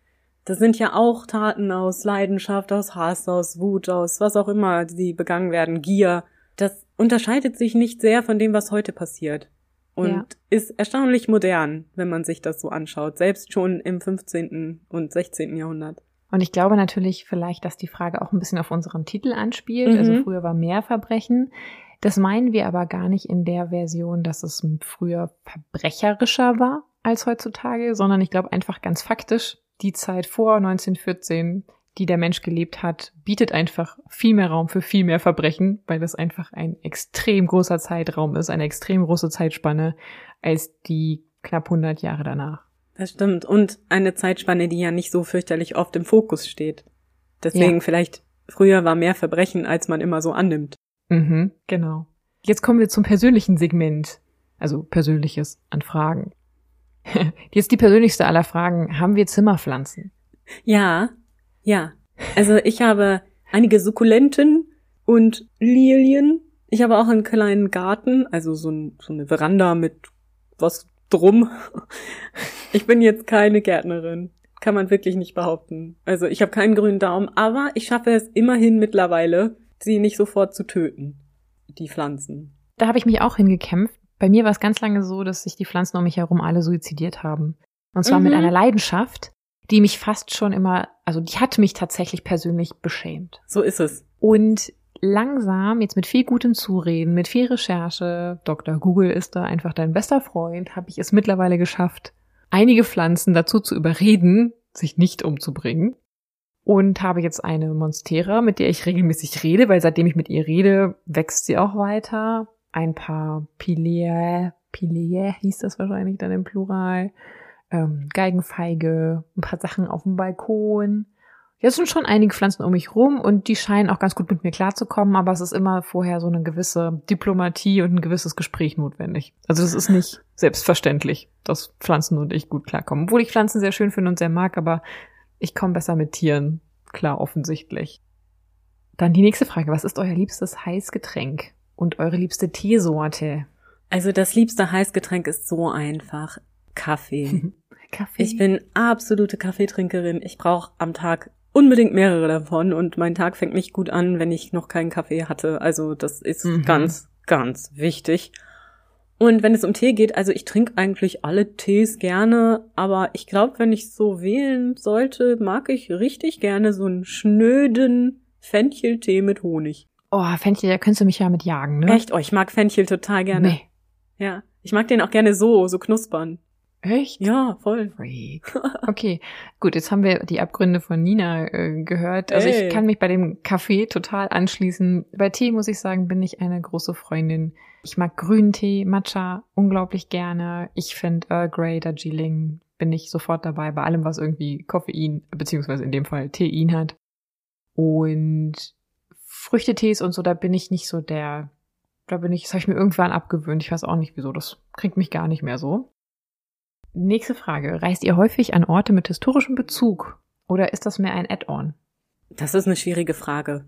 das sind ja auch Taten aus Leidenschaft, aus Hass, aus Wut, aus was auch immer, die begangen werden, Gier. Das unterscheidet sich nicht sehr von dem, was heute passiert. Und ja. ist erstaunlich modern, wenn man sich das so anschaut, selbst schon im 15. und 16. Jahrhundert. Und ich glaube natürlich vielleicht, dass die Frage auch ein bisschen auf unseren Titel anspielt. Also mhm. Also früher war mehr Verbrechen. Das meinen wir aber gar nicht in der Version, dass es früher verbrecherischer war als heutzutage, sondern ich glaube einfach ganz faktisch, die Zeit vor 1914, die der Mensch gelebt hat, bietet einfach viel mehr Raum für viel mehr Verbrechen, weil das einfach ein extrem großer Zeitraum ist, eine extrem große Zeitspanne als die knapp 100 Jahre danach. Das stimmt. Und eine Zeitspanne, die ja nicht so fürchterlich oft im Fokus steht. Deswegen ja. vielleicht früher war mehr Verbrechen, als man immer so annimmt. Mhm, genau. Jetzt kommen wir zum persönlichen Segment. Also persönliches an Fragen. Jetzt die persönlichste aller Fragen. Haben wir Zimmerpflanzen? Ja, ja. Also ich habe einige Sukkulenten und Lilien. Ich habe auch einen kleinen Garten, also so, ein, so eine Veranda mit was drum. Ich bin jetzt keine Gärtnerin. Kann man wirklich nicht behaupten. Also ich habe keinen grünen Daumen, aber ich schaffe es immerhin mittlerweile, sie nicht sofort zu töten, die Pflanzen. Da habe ich mich auch hingekämpft. Bei mir war es ganz lange so, dass sich die Pflanzen um mich herum alle suizidiert haben. Und zwar mhm. mit einer Leidenschaft, die mich fast schon immer, also die hat mich tatsächlich persönlich beschämt. So ist es. Und langsam, jetzt mit viel gutem Zureden, mit viel Recherche, Dr. Google ist da einfach dein bester Freund, habe ich es mittlerweile geschafft, einige Pflanzen dazu zu überreden, sich nicht umzubringen. Und habe jetzt eine Monstera, mit der ich regelmäßig rede, weil seitdem ich mit ihr rede, wächst sie auch weiter ein paar Pileae, Pileae hieß das wahrscheinlich dann im Plural, ähm, Geigenfeige, ein paar Sachen auf dem Balkon. Jetzt sind schon einige Pflanzen um mich rum und die scheinen auch ganz gut mit mir klarzukommen, aber es ist immer vorher so eine gewisse Diplomatie und ein gewisses Gespräch notwendig. Also es ist nicht selbstverständlich, dass Pflanzen und ich gut klarkommen. Obwohl ich Pflanzen sehr schön finde und sehr mag, aber ich komme besser mit Tieren klar offensichtlich. Dann die nächste Frage. Was ist euer liebstes Heißgetränk? Und eure liebste Teesorte? Also das liebste Heißgetränk ist so einfach. Kaffee. Kaffee. Ich bin absolute Kaffeetrinkerin. Ich brauche am Tag unbedingt mehrere davon und mein Tag fängt nicht gut an, wenn ich noch keinen Kaffee hatte. Also das ist mhm. ganz, ganz wichtig. Und wenn es um Tee geht, also ich trinke eigentlich alle Tees gerne, aber ich glaube, wenn ich so wählen sollte, mag ich richtig gerne so einen schnöden Fencheltee mit Honig. Oh, Fenchel, da könntest du mich ja mit jagen, ne? Echt? Oh, ich mag Fenchel total gerne. Nee. Ja. Ich mag den auch gerne so, so knuspern. Echt? Ja, voll. Freak. Okay, gut, jetzt haben wir die Abgründe von Nina äh, gehört. Also Ey. ich kann mich bei dem Kaffee total anschließen. Bei Tee muss ich sagen, bin ich eine große Freundin. Ich mag grünen Tee, Matcha unglaublich gerne. Ich finde Earl Grey, Darjeeling bin ich sofort dabei bei allem, was irgendwie Koffein, beziehungsweise in dem Fall Tein hat. Und Früchtetees und so, da bin ich nicht so der, da bin ich, das habe ich mir irgendwann abgewöhnt. Ich weiß auch nicht wieso, das kriegt mich gar nicht mehr so. Nächste Frage. Reist ihr häufig an Orte mit historischem Bezug oder ist das mehr ein Add-on? Das ist eine schwierige Frage.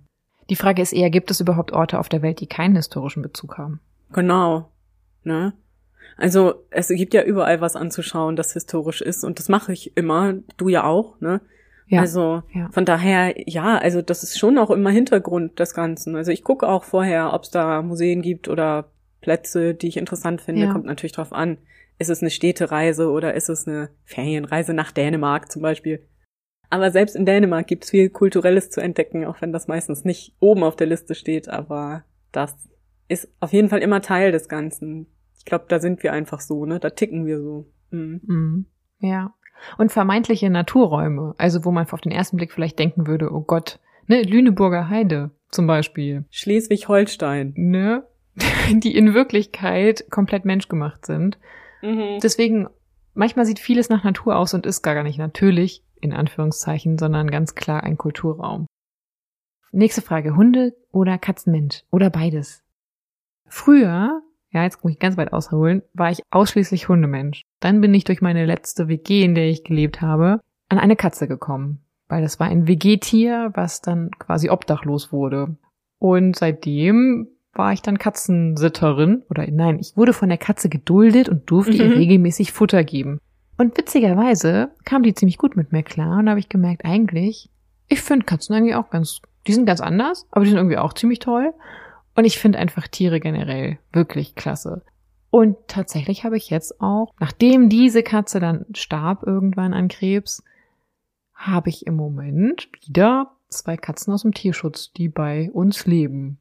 Die Frage ist eher, gibt es überhaupt Orte auf der Welt, die keinen historischen Bezug haben? Genau. Ne? Also es gibt ja überall was anzuschauen, das historisch ist und das mache ich immer, du ja auch, ne? Ja, also ja. von daher, ja, also das ist schon auch immer Hintergrund des Ganzen. Also ich gucke auch vorher, ob es da Museen gibt oder Plätze, die ich interessant finde. Ja. Kommt natürlich drauf an. Ist es eine Städtereise oder ist es eine Ferienreise nach Dänemark zum Beispiel? Aber selbst in Dänemark gibt's viel Kulturelles zu entdecken, auch wenn das meistens nicht oben auf der Liste steht. Aber das ist auf jeden Fall immer Teil des Ganzen. Ich glaube, da sind wir einfach so, ne? Da ticken wir so. Mhm. Mhm. Ja. Und vermeintliche Naturräume, also wo man auf den ersten Blick vielleicht denken würde, oh Gott, ne, Lüneburger Heide zum Beispiel. Schleswig-Holstein. Ne? Die in Wirklichkeit komplett menschgemacht sind. Mhm. Deswegen, manchmal sieht vieles nach Natur aus und ist gar nicht natürlich, in Anführungszeichen, sondern ganz klar ein Kulturraum. Nächste Frage. Hunde oder Katzenmensch? Oder beides? Früher, ja, jetzt muss ich ganz weit ausholen, war ich ausschließlich Hundemensch. Dann bin ich durch meine letzte WG, in der ich gelebt habe, an eine Katze gekommen. Weil das war ein WG-Tier, was dann quasi obdachlos wurde. Und seitdem war ich dann Katzensitterin. Oder nein, ich wurde von der Katze geduldet und durfte ihr Mhm. regelmäßig Futter geben. Und witzigerweise kam die ziemlich gut mit mir klar. Und da habe ich gemerkt, eigentlich, ich finde Katzen eigentlich auch ganz, die sind ganz anders, aber die sind irgendwie auch ziemlich toll. Und ich finde einfach Tiere generell wirklich klasse. Und tatsächlich habe ich jetzt auch, nachdem diese Katze dann starb irgendwann an Krebs, habe ich im Moment wieder zwei Katzen aus dem Tierschutz, die bei uns leben.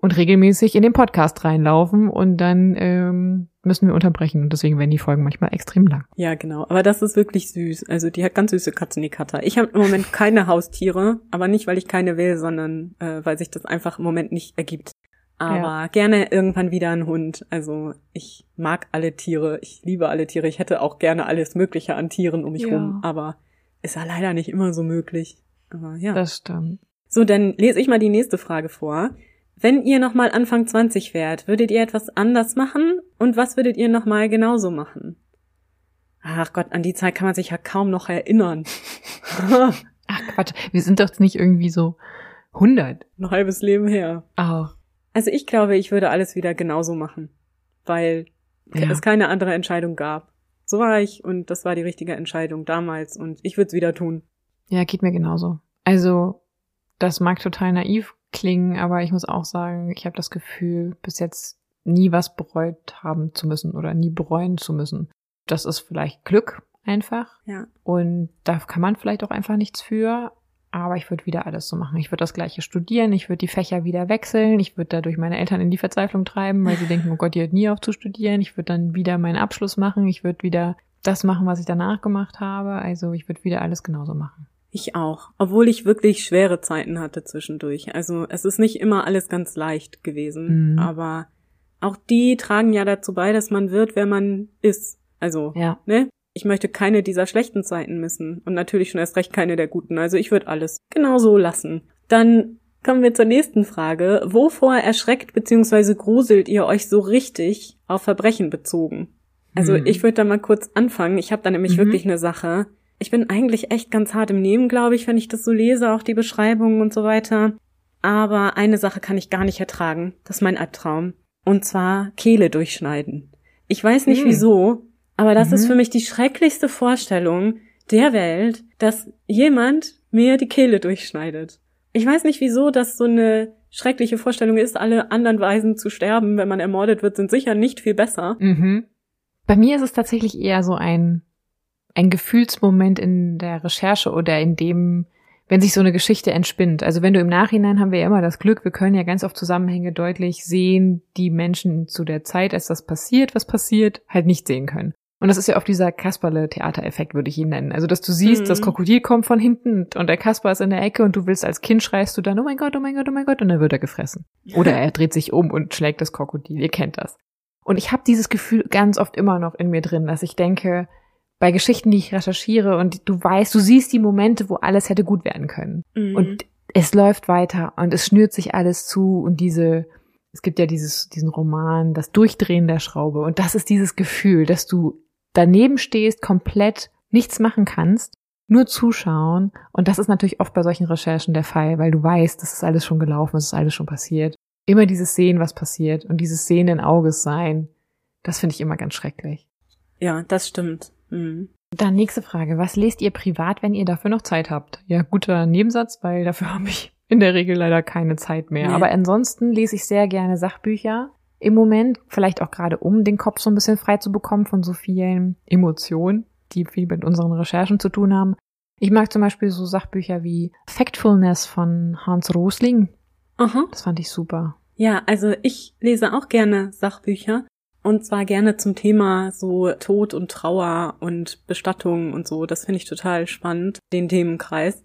Und regelmäßig in den Podcast reinlaufen und dann ähm, müssen wir unterbrechen. Und deswegen werden die Folgen manchmal extrem lang. Ja, genau. Aber das ist wirklich süß. Also die hat ganz süße Katzen, die Kater. Ich habe im Moment keine Haustiere, aber nicht, weil ich keine will, sondern äh, weil sich das einfach im Moment nicht ergibt. Aber gerne irgendwann wieder ein Hund. Also ich mag alle Tiere, ich liebe alle Tiere. Ich hätte auch gerne alles Mögliche an Tieren um mich Ja. rum, aber ist ja leider nicht immer so möglich. Aber ja. Das stimmt. So, dann lese ich mal die nächste Frage vor. Wenn ihr nochmal Anfang 20 wärt, würdet ihr etwas anders machen? Und was würdet ihr nochmal genauso machen? Ach Gott, an die Zeit kann man sich ja kaum noch erinnern. Ach Quatsch, wir sind doch nicht irgendwie so 100. Ein halbes Leben her. Auch. Also ich glaube, ich würde alles wieder genauso machen, weil Ja. es keine andere Entscheidung gab. So war ich und das war die richtige Entscheidung damals und ich würde es wieder tun. Ja, geht mir genauso. Also, das mag total naiv klingen, aber ich muss auch sagen, ich habe das Gefühl, bis jetzt nie was bereut haben zu müssen oder nie bereuen zu müssen. Das ist vielleicht Glück einfach. Ja. Und da kann man vielleicht auch einfach nichts für. Aber ich würde wieder alles so machen. Ich würde das gleiche studieren, ich würde die Fächer wieder wechseln, ich würde dadurch meine Eltern in die Verzweiflung treiben, weil sie denken, oh Gott, die hört nie auf zu studieren. Ich würde dann wieder meinen Abschluss machen, ich würde wieder das machen, was ich danach gemacht habe. Also ich würde wieder alles genauso machen. Ich auch. Obwohl ich wirklich schwere Zeiten hatte zwischendurch. Also es ist nicht immer alles ganz leicht gewesen. Mhm. Aber auch die tragen ja dazu bei, dass man wird, wer man ist. Also, Ja. ne? Ich möchte keine dieser schlechten Zeiten missen. Und natürlich schon erst recht keine der guten. Also ich würde alles genauso lassen. Dann kommen wir zur nächsten Frage. Wovor erschreckt bzw. gruselt ihr euch so richtig auf Verbrechen bezogen? Also Hm. ich würde da mal kurz anfangen. Ich habe da nämlich Mhm. wirklich eine Sache. Ich bin eigentlich echt ganz hart im Nehmen, glaube ich, wenn ich das so lese, auch die Beschreibungen und so weiter. Aber eine Sache kann ich gar nicht ertragen. Das ist mein Albtraum. Und zwar Kehle durchschneiden. Ich weiß nicht Hm. wieso, aber das ist Mhm. für mich die schrecklichste Vorstellung der Welt, dass jemand mir die Kehle durchschneidet. Ich weiß nicht wieso das so eine schreckliche Vorstellung ist. Alle anderen Weisen zu sterben, wenn man ermordet wird, sind sicher nicht viel besser. Mhm. Bei mir ist es tatsächlich eher so ein, ein Gefühlsmoment in der Recherche oder in dem, wenn sich so eine Geschichte entspinnt. Also wenn du im Nachhinein haben wir ja immer das Glück, wir können ja ganz oft Zusammenhänge deutlich sehen, die Menschen zu der Zeit, als das passiert, was passiert, halt nicht sehen können. Und das ist ja oft dieser Kasperle-Theatereffekt, würde ich ihn nennen. Also, dass du siehst, Mhm. das das Krokodil kommt von hinten und der Kasper ist in der Ecke und du willst als Kind schreist du dann, oh mein Gott, oh mein Gott, oh mein Gott, und dann wird er gefressen. Oder er dreht sich um und schlägt das Krokodil. Ihr kennt das. Und ich habe dieses Gefühl ganz oft immer noch in mir drin, dass ich denke, bei Geschichten, die ich recherchiere und du weißt, du siehst die Momente, wo alles hätte gut werden können. Mhm. Und es läuft weiter und es schnürt sich alles zu und diese, es gibt ja dieses, diesen Roman, das Durchdrehen der Schraube und das ist dieses Gefühl, dass du daneben stehst, komplett nichts machen kannst, nur zuschauen und das ist natürlich oft bei solchen Recherchen der Fall, weil du weißt, das ist alles schon gelaufen, es ist alles schon passiert. Immer dieses Sehen, was passiert und dieses sehenden Auges sein, das finde ich immer ganz schrecklich. ja, das stimmt. Mhm. Dann nächste Frage. Was lest ihr privat, wenn ihr dafür noch Zeit habt? Ja, guter Nebensatz, weil dafür habe ich in der Regel leider keine Zeit mehr. Nee. Aber ansonsten lese ich sehr gerne Sachbücher. Im Moment, vielleicht auch gerade um den Kopf so ein bisschen frei zu bekommen von so vielen Emotionen, die viel mit unseren Recherchen zu tun haben. Ich mag zum Beispiel so Sachbücher wie Factfulness von Hans Rosling. Aha. Das fand ich super. Ja, also ich lese auch gerne Sachbücher und zwar gerne zum Thema so Tod und Trauer und Bestattung und so. Das finde ich total spannend, den Themenkreis.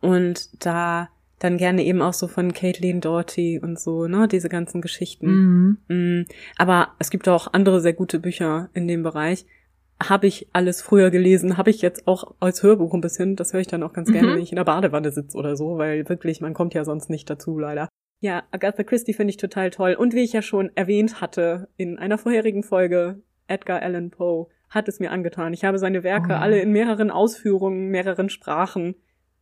Und da dann gerne eben auch so von Caitlin Doughty und so, ne, diese ganzen Geschichten. Mhm. Mm, Aber es gibt auch andere sehr gute Bücher in dem Bereich. Habe ich alles früher gelesen, habe ich jetzt auch als Hörbuch ein bisschen. Das höre ich dann auch ganz gerne, Mhm. wenn ich in der Badewanne sitze oder so, weil wirklich, man kommt ja sonst nicht dazu, leider. Ja, Agatha Christie finde ich total toll. Und wie ich ja schon erwähnt hatte in einer vorherigen Folge, Edgar Allan Poe hat es mir angetan. Ich habe seine Werke Oh ja. alle in mehreren Ausführungen, mehreren Sprachen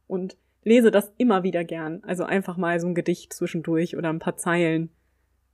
und lese das immer wieder gern. Also einfach mal so ein Gedicht zwischendurch oder ein paar Zeilen.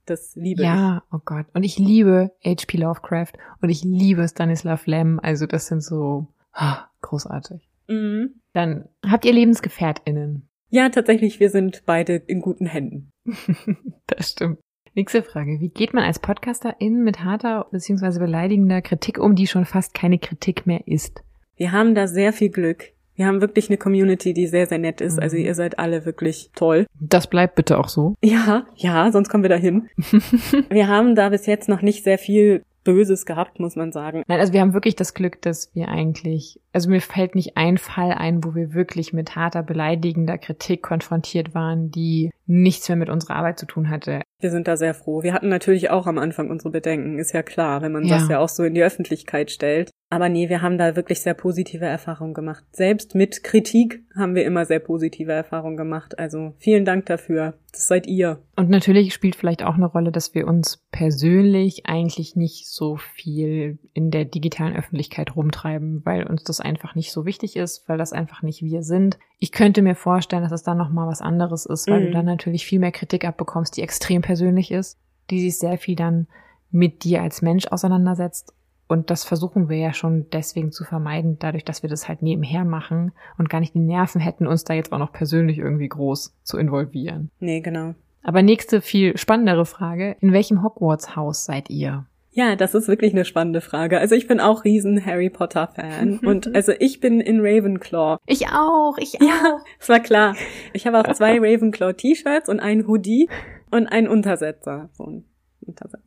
Das liebe ich. Ja, oh Gott. Und ich liebe H.P. Lovecraft und ich liebe Stanislav Lem. Also das sind so ah, großartig. Mhm. Dann habt ihr LebensgefährtInnen. Ja, tatsächlich, wir sind beide in guten Händen. das stimmt. Nächste Frage. Wie geht man als Podcasterin mit harter bzw. beleidigender Kritik um, die schon fast keine Kritik mehr ist? Wir haben da sehr viel Glück. Wir haben wirklich eine Community, die sehr, sehr nett ist. Mhm. Also ihr seid alle wirklich toll. Das bleibt bitte auch so. Ja, ja, sonst kommen wir dahin. wir haben da bis jetzt noch nicht sehr viel Böses gehabt, muss man sagen. Nein, also wir haben wirklich das Glück, dass wir eigentlich, also mir fällt nicht ein Fall ein, wo wir wirklich mit harter, beleidigender Kritik konfrontiert waren, die nichts mehr mit unserer Arbeit zu tun hatte. Wir sind da sehr froh. Wir hatten natürlich auch am Anfang unsere Bedenken, ist ja klar, wenn man Ja. das ja auch so in die Öffentlichkeit stellt. Aber nee, wir haben da wirklich sehr positive Erfahrungen gemacht. Selbst mit Kritik haben wir immer sehr positive Erfahrungen gemacht. Also vielen Dank dafür. Das seid ihr. Und natürlich spielt vielleicht auch eine Rolle, dass wir uns persönlich eigentlich nicht so viel in der digitalen Öffentlichkeit rumtreiben, weil uns das einfach nicht so wichtig ist, weil das einfach nicht wir sind. Ich könnte mir vorstellen, dass es dann noch mal was anderes ist, weil Mhm. du dann natürlich viel mehr Kritik abbekommst, die extrem persönlich ist, die sich sehr viel dann mit dir als Mensch auseinandersetzt. Und das versuchen wir ja schon deswegen zu vermeiden, dadurch, dass wir das halt nebenher machen und gar nicht die Nerven hätten, uns da jetzt auch noch persönlich irgendwie groß zu involvieren. Nee, genau. Aber nächste, viel spannendere Frage. In welchem Hogwarts-Haus seid ihr? Ja, das ist wirklich eine spannende Frage. Also ich bin auch riesen Harry Potter Fan und also ich bin in Ravenclaw. Ich auch, ich Ja, es war klar. Ich habe auch zwei Ravenclaw T-Shirts und ein Hoodie und einen Untersetzer. So ein Untersetzer.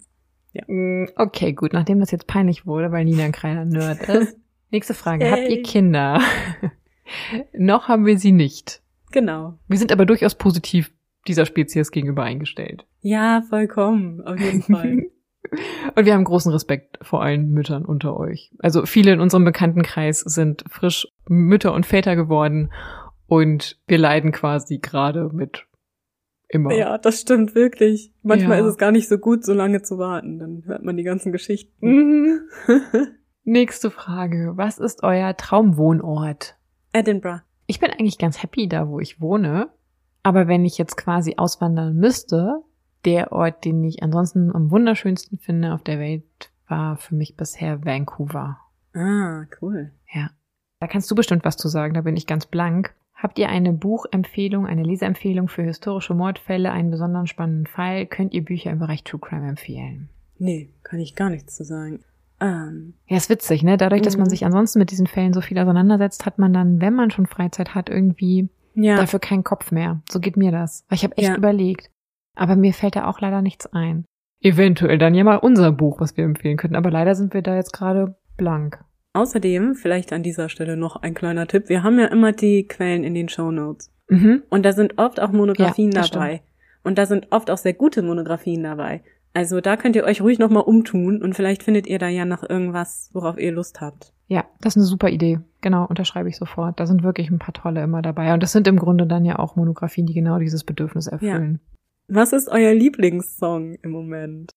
Mm, Okay, gut, nachdem das jetzt peinlich wurde, weil Nina ein kleiner Nerd ist. Nächste Frage. Habt ihr. Kinder? Noch haben wir sie nicht. Genau. Wir sind aber durchaus positiv dieser Spezies gegenüber eingestellt. Ja, vollkommen. Auf jeden Fall. Und wir haben großen Respekt vor allen Müttern unter euch. Also viele in unserem Bekanntenkreis sind frisch Mütter und Väter geworden und wir leiden quasi gerade mit immer. ja, das stimmt wirklich. Manchmal Ja. ist es gar nicht so gut, so lange zu warten. Dann hört man die ganzen Geschichten. Nächste Frage. Was ist euer Traumwohnort? Edinburgh. Ich bin eigentlich ganz happy da, wo ich wohne. Aber wenn ich jetzt quasi auswandern müsste, der Ort, den ich ansonsten am wunderschönsten finde auf der Welt, war für mich bisher Vancouver. Ah, cool. Ja. Da kannst du bestimmt was zu sagen, da bin ich ganz blank. Habt ihr eine Buchempfehlung, eine Leseempfehlung für historische Mordfälle, einen besonders spannenden Fall? Könnt ihr Bücher im Bereich True Crime empfehlen? Nee, kann ich gar nichts zu sagen. Ähm, Ja, ist witzig, ne? Dadurch, dass man Mhm. sich ansonsten mit diesen Fällen so viel auseinandersetzt, hat man dann, wenn man schon Freizeit hat, irgendwie ja. dafür keinen Kopf mehr. So geht mir das. Weil ich habe echt Ja. überlegt. Aber mir fällt da auch leider nichts ein. Eventuell dann ja mal unser Buch, was wir empfehlen könnten. Aber leider sind wir da jetzt gerade blank. Außerdem, vielleicht an dieser Stelle noch ein kleiner Tipp. Wir haben ja immer die Quellen in den Show Notes. Mhm. Und da sind oft auch Monographien Ja, dabei. Und da sind oft auch sehr gute Monographien dabei. Also da könnt ihr euch ruhig nochmal umtun und vielleicht findet ihr da ja noch irgendwas, worauf ihr Lust habt. Ja, das ist eine super Idee. Genau, unterschreibe ich sofort. Da sind wirklich ein paar tolle immer dabei. Und das sind im Grunde dann ja auch Monographien, die genau dieses Bedürfnis erfüllen. Was ist euer Lieblingssong im Moment?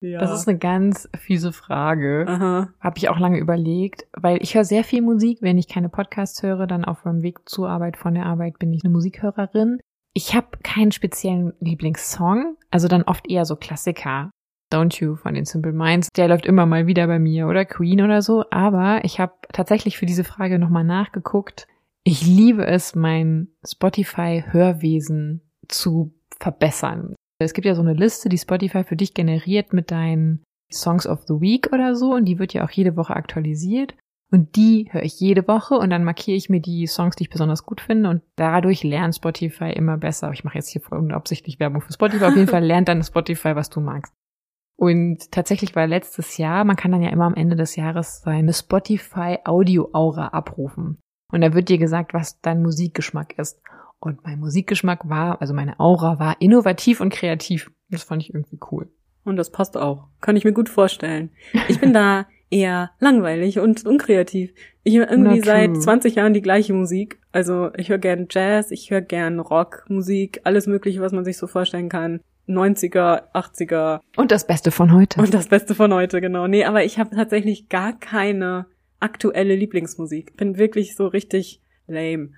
Ja. Das ist eine ganz fiese Frage. Aha. Habe ich auch lange überlegt, weil ich höre sehr viel Musik. Wenn ich keine Podcasts höre, dann auf meinem Weg zur Arbeit, von der Arbeit bin ich eine Musikhörerin. Ich habe keinen speziellen Lieblingssong, also dann oft eher so Klassiker. Don't You von den Simple Minds, der läuft immer mal wieder bei mir oder Queen oder so, aber ich habe tatsächlich für diese Frage nochmal nachgeguckt. Ich liebe es, mein Spotify-Hörwesen zu verbessern. Es gibt ja so eine Liste, die Spotify für dich generiert mit deinen Songs of the Week oder so und die wird ja auch jede Woche aktualisiert. Und die höre ich jede Woche und dann markiere ich mir die Songs, die ich besonders gut finde und dadurch lernt Spotify immer besser. Ich mache jetzt hier unabsichtlich Werbung für Spotify. Auf jeden Fall lernt dann Spotify, was du magst. Und tatsächlich war letztes Jahr, man kann dann ja immer am Ende des Jahres seine Spotify Audio Aura abrufen. Und da wird dir gesagt, was dein Musikgeschmack ist. Und mein Musikgeschmack war, also meine Aura war innovativ und kreativ. Das fand ich irgendwie cool. Und das passt auch. Kann ich mir gut vorstellen. Ich bin da eher langweilig und unkreativ. Ich höre irgendwie seit 20 Jahren die gleiche Musik. Also ich höre gern Jazz, ich höre gern Rockmusik, alles mögliche, was man sich so vorstellen kann. 90er, 80er. Und das Beste von heute. Und das Beste von heute, genau. Nee, aber ich habe tatsächlich gar keine aktuelle Lieblingsmusik. Bin wirklich so richtig lame.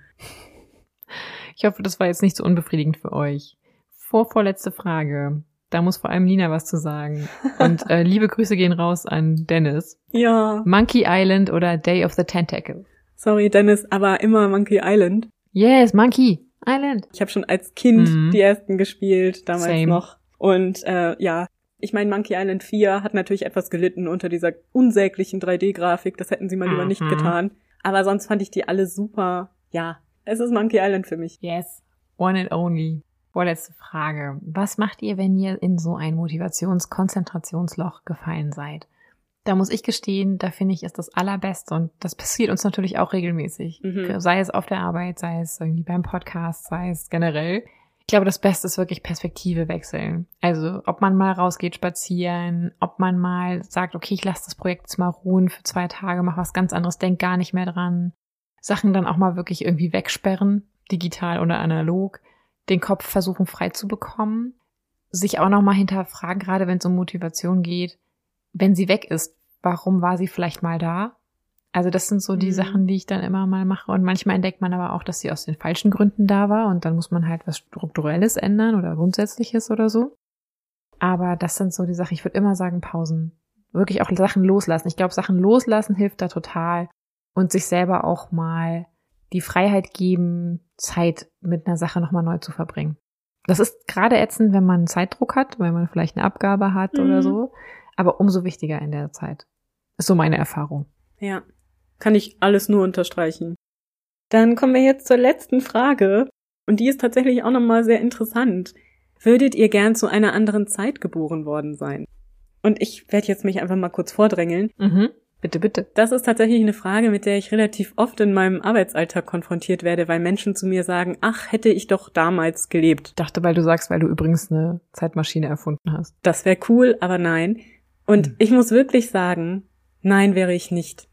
Ich hoffe, das war jetzt nicht so unbefriedigend für euch. Vorvorletzte Frage. Da muss vor allem Nina was zu sagen. Und äh, liebe Grüße gehen raus an Dennis. Ja. Monkey Island oder Day of the Tentacle? Sorry, Dennis, aber immer Monkey Island. Yes, Monkey Island. Ich habe schon als Kind mhm. die ersten gespielt, damals Same. noch. Und äh, ja, ich meine, Monkey Island 4 hat natürlich etwas gelitten unter dieser unsäglichen 3D-Grafik. Das hätten sie mal mhm. lieber nicht mhm. getan. Aber sonst fand ich die alle super. Ja, es ist Monkey Island für mich. Yes. One and only. Vorletzte Frage. Was macht ihr, wenn ihr in so ein Motivationskonzentrationsloch gefallen seid? Da muss ich gestehen, da finde ich, ist das allerbeste und das passiert uns natürlich auch regelmäßig. Mhm. Sei es auf der Arbeit, sei es irgendwie beim Podcast, sei es generell. Ich glaube, das Beste ist wirklich Perspektive wechseln. Also, ob man mal rausgeht spazieren, ob man mal sagt, okay, ich lasse das Projekt jetzt mal ruhen für zwei Tage, mach was ganz anderes, denk gar nicht mehr dran. Sachen dann auch mal wirklich irgendwie wegsperren, digital oder analog den Kopf versuchen frei zu bekommen, sich auch nochmal hinterfragen, gerade wenn es um Motivation geht, wenn sie weg ist, warum war sie vielleicht mal da? Also das sind so die mhm. Sachen, die ich dann immer mal mache. Und manchmal entdeckt man aber auch, dass sie aus den falschen Gründen da war und dann muss man halt was Strukturelles ändern oder Grundsätzliches oder so. Aber das sind so die Sachen, ich würde immer sagen, Pausen. Wirklich auch Sachen loslassen. Ich glaube, Sachen loslassen hilft da total. Und sich selber auch mal die Freiheit geben, Zeit mit einer Sache nochmal neu zu verbringen. Das ist gerade ätzend, wenn man Zeitdruck hat, weil man vielleicht eine Abgabe hat mhm. oder so. Aber umso wichtiger in der Zeit. Ist so meine Erfahrung. Ja, kann ich alles nur unterstreichen. Dann kommen wir jetzt zur letzten Frage. Und die ist tatsächlich auch nochmal sehr interessant. Würdet ihr gern zu einer anderen Zeit geboren worden sein? Und ich werde jetzt mich einfach mal kurz vordrängeln. Mhm. Bitte, bitte. Das ist tatsächlich eine Frage, mit der ich relativ oft in meinem Arbeitsalltag konfrontiert werde, weil Menschen zu mir sagen, ach, hätte ich doch damals gelebt. Ich dachte, weil du sagst, weil du übrigens eine Zeitmaschine erfunden hast. Das wäre cool, aber nein. Und hm. ich muss wirklich sagen, nein wäre ich nicht.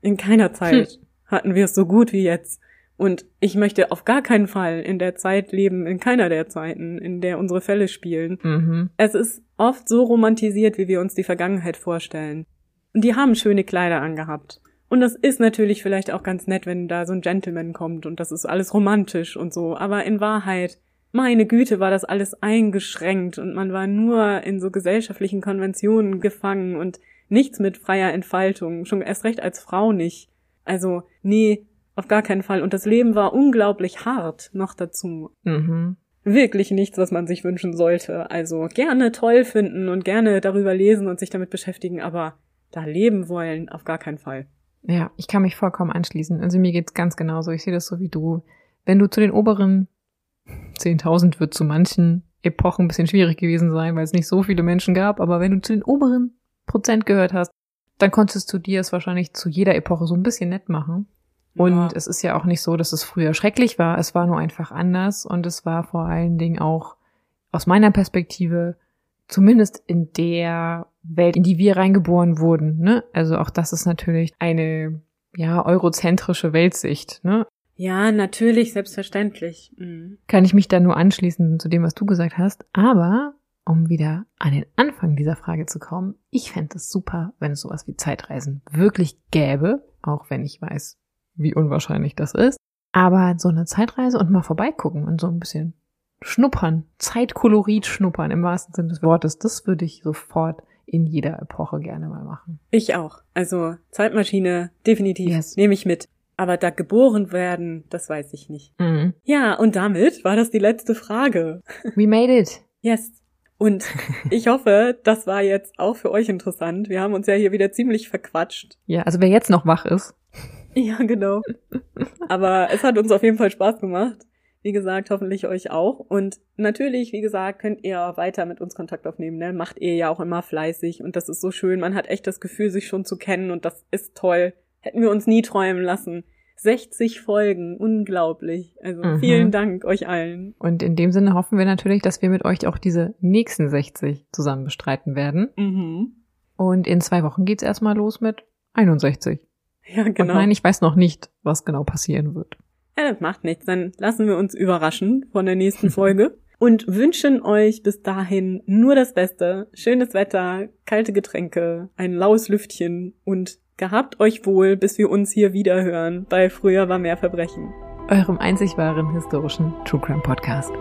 In keiner Zeit hm. hatten wir es so gut wie jetzt. Und ich möchte auf gar keinen Fall in der Zeit leben, in keiner der Zeiten, in der unsere Fälle spielen. Mhm. Es ist oft so romantisiert, wie wir uns die Vergangenheit vorstellen. Und die haben schöne Kleider angehabt. Und das ist natürlich vielleicht auch ganz nett, wenn da so ein Gentleman kommt und das ist alles romantisch und so. Aber in Wahrheit, meine Güte, war das alles eingeschränkt und man war nur in so gesellschaftlichen Konventionen gefangen und nichts mit freier Entfaltung, schon erst recht als Frau nicht. Also, nee, auf gar keinen Fall. Und das Leben war unglaublich hart noch dazu. Mhm. Wirklich nichts, was man sich wünschen sollte. Also gerne toll finden und gerne darüber lesen und sich damit beschäftigen, aber da leben wollen, auf gar keinen Fall. Ja, ich kann mich vollkommen anschließen. Also mir geht's ganz genauso. Ich sehe das so wie du. Wenn du zu den oberen 10.000 wird zu manchen Epochen ein bisschen schwierig gewesen sein, weil es nicht so viele Menschen gab, aber wenn du zu den oberen Prozent gehört hast, dann konntest du dir es wahrscheinlich zu jeder Epoche so ein bisschen nett machen. Und ja. es ist ja auch nicht so, dass es früher schrecklich war. Es war nur einfach anders und es war vor allen Dingen auch aus meiner Perspektive zumindest in der Welt, in die wir reingeboren wurden. Ne? Also auch das ist natürlich eine ja eurozentrische Weltsicht. Ne? Ja, natürlich, selbstverständlich. Mhm. Kann ich mich da nur anschließen zu dem, was du gesagt hast. Aber um wieder an den Anfang dieser Frage zu kommen, ich fände es super, wenn es sowas wie Zeitreisen wirklich gäbe, auch wenn ich weiß, wie unwahrscheinlich das ist. Aber so eine Zeitreise und mal vorbeigucken und so ein bisschen schnuppern, Zeitkolorit schnuppern im wahrsten Sinne des Wortes, das würde ich sofort in jeder Epoche gerne mal machen. Ich auch. Also Zeitmaschine definitiv yes. nehme ich mit. Aber da geboren werden, das weiß ich nicht. Mhm. Ja, und damit war das die letzte Frage. We made it. Yes. Und ich hoffe, das war jetzt auch für euch interessant. Wir haben uns ja hier wieder ziemlich verquatscht. Ja, also wer jetzt noch wach ist, Ja, genau. Aber es hat uns auf jeden Fall Spaß gemacht. Wie gesagt, hoffentlich euch auch. Und natürlich, wie gesagt, könnt ihr weiter mit uns Kontakt aufnehmen. Ne? Macht ihr ja auch immer fleißig. Und das ist so schön. Man hat echt das Gefühl, sich schon zu kennen. Und das ist toll. Hätten wir uns nie träumen lassen. 60 Folgen, unglaublich. Also mhm. vielen Dank euch allen. Und in dem Sinne hoffen wir natürlich, dass wir mit euch auch diese nächsten 60 zusammen bestreiten werden. Mhm. Und in zwei Wochen geht's erstmal los mit 61. Ja, genau. Und nein, ich weiß noch nicht, was genau passieren wird. Ja, das macht nichts. Dann lassen wir uns überraschen von der nächsten Folge und wünschen euch bis dahin nur das Beste. Schönes Wetter, kalte Getränke, ein laues Lüftchen und gehabt euch wohl, bis wir uns hier wieder hören bei Früher war mehr Verbrechen. Eurem einzig wahren historischen True Crime Podcast.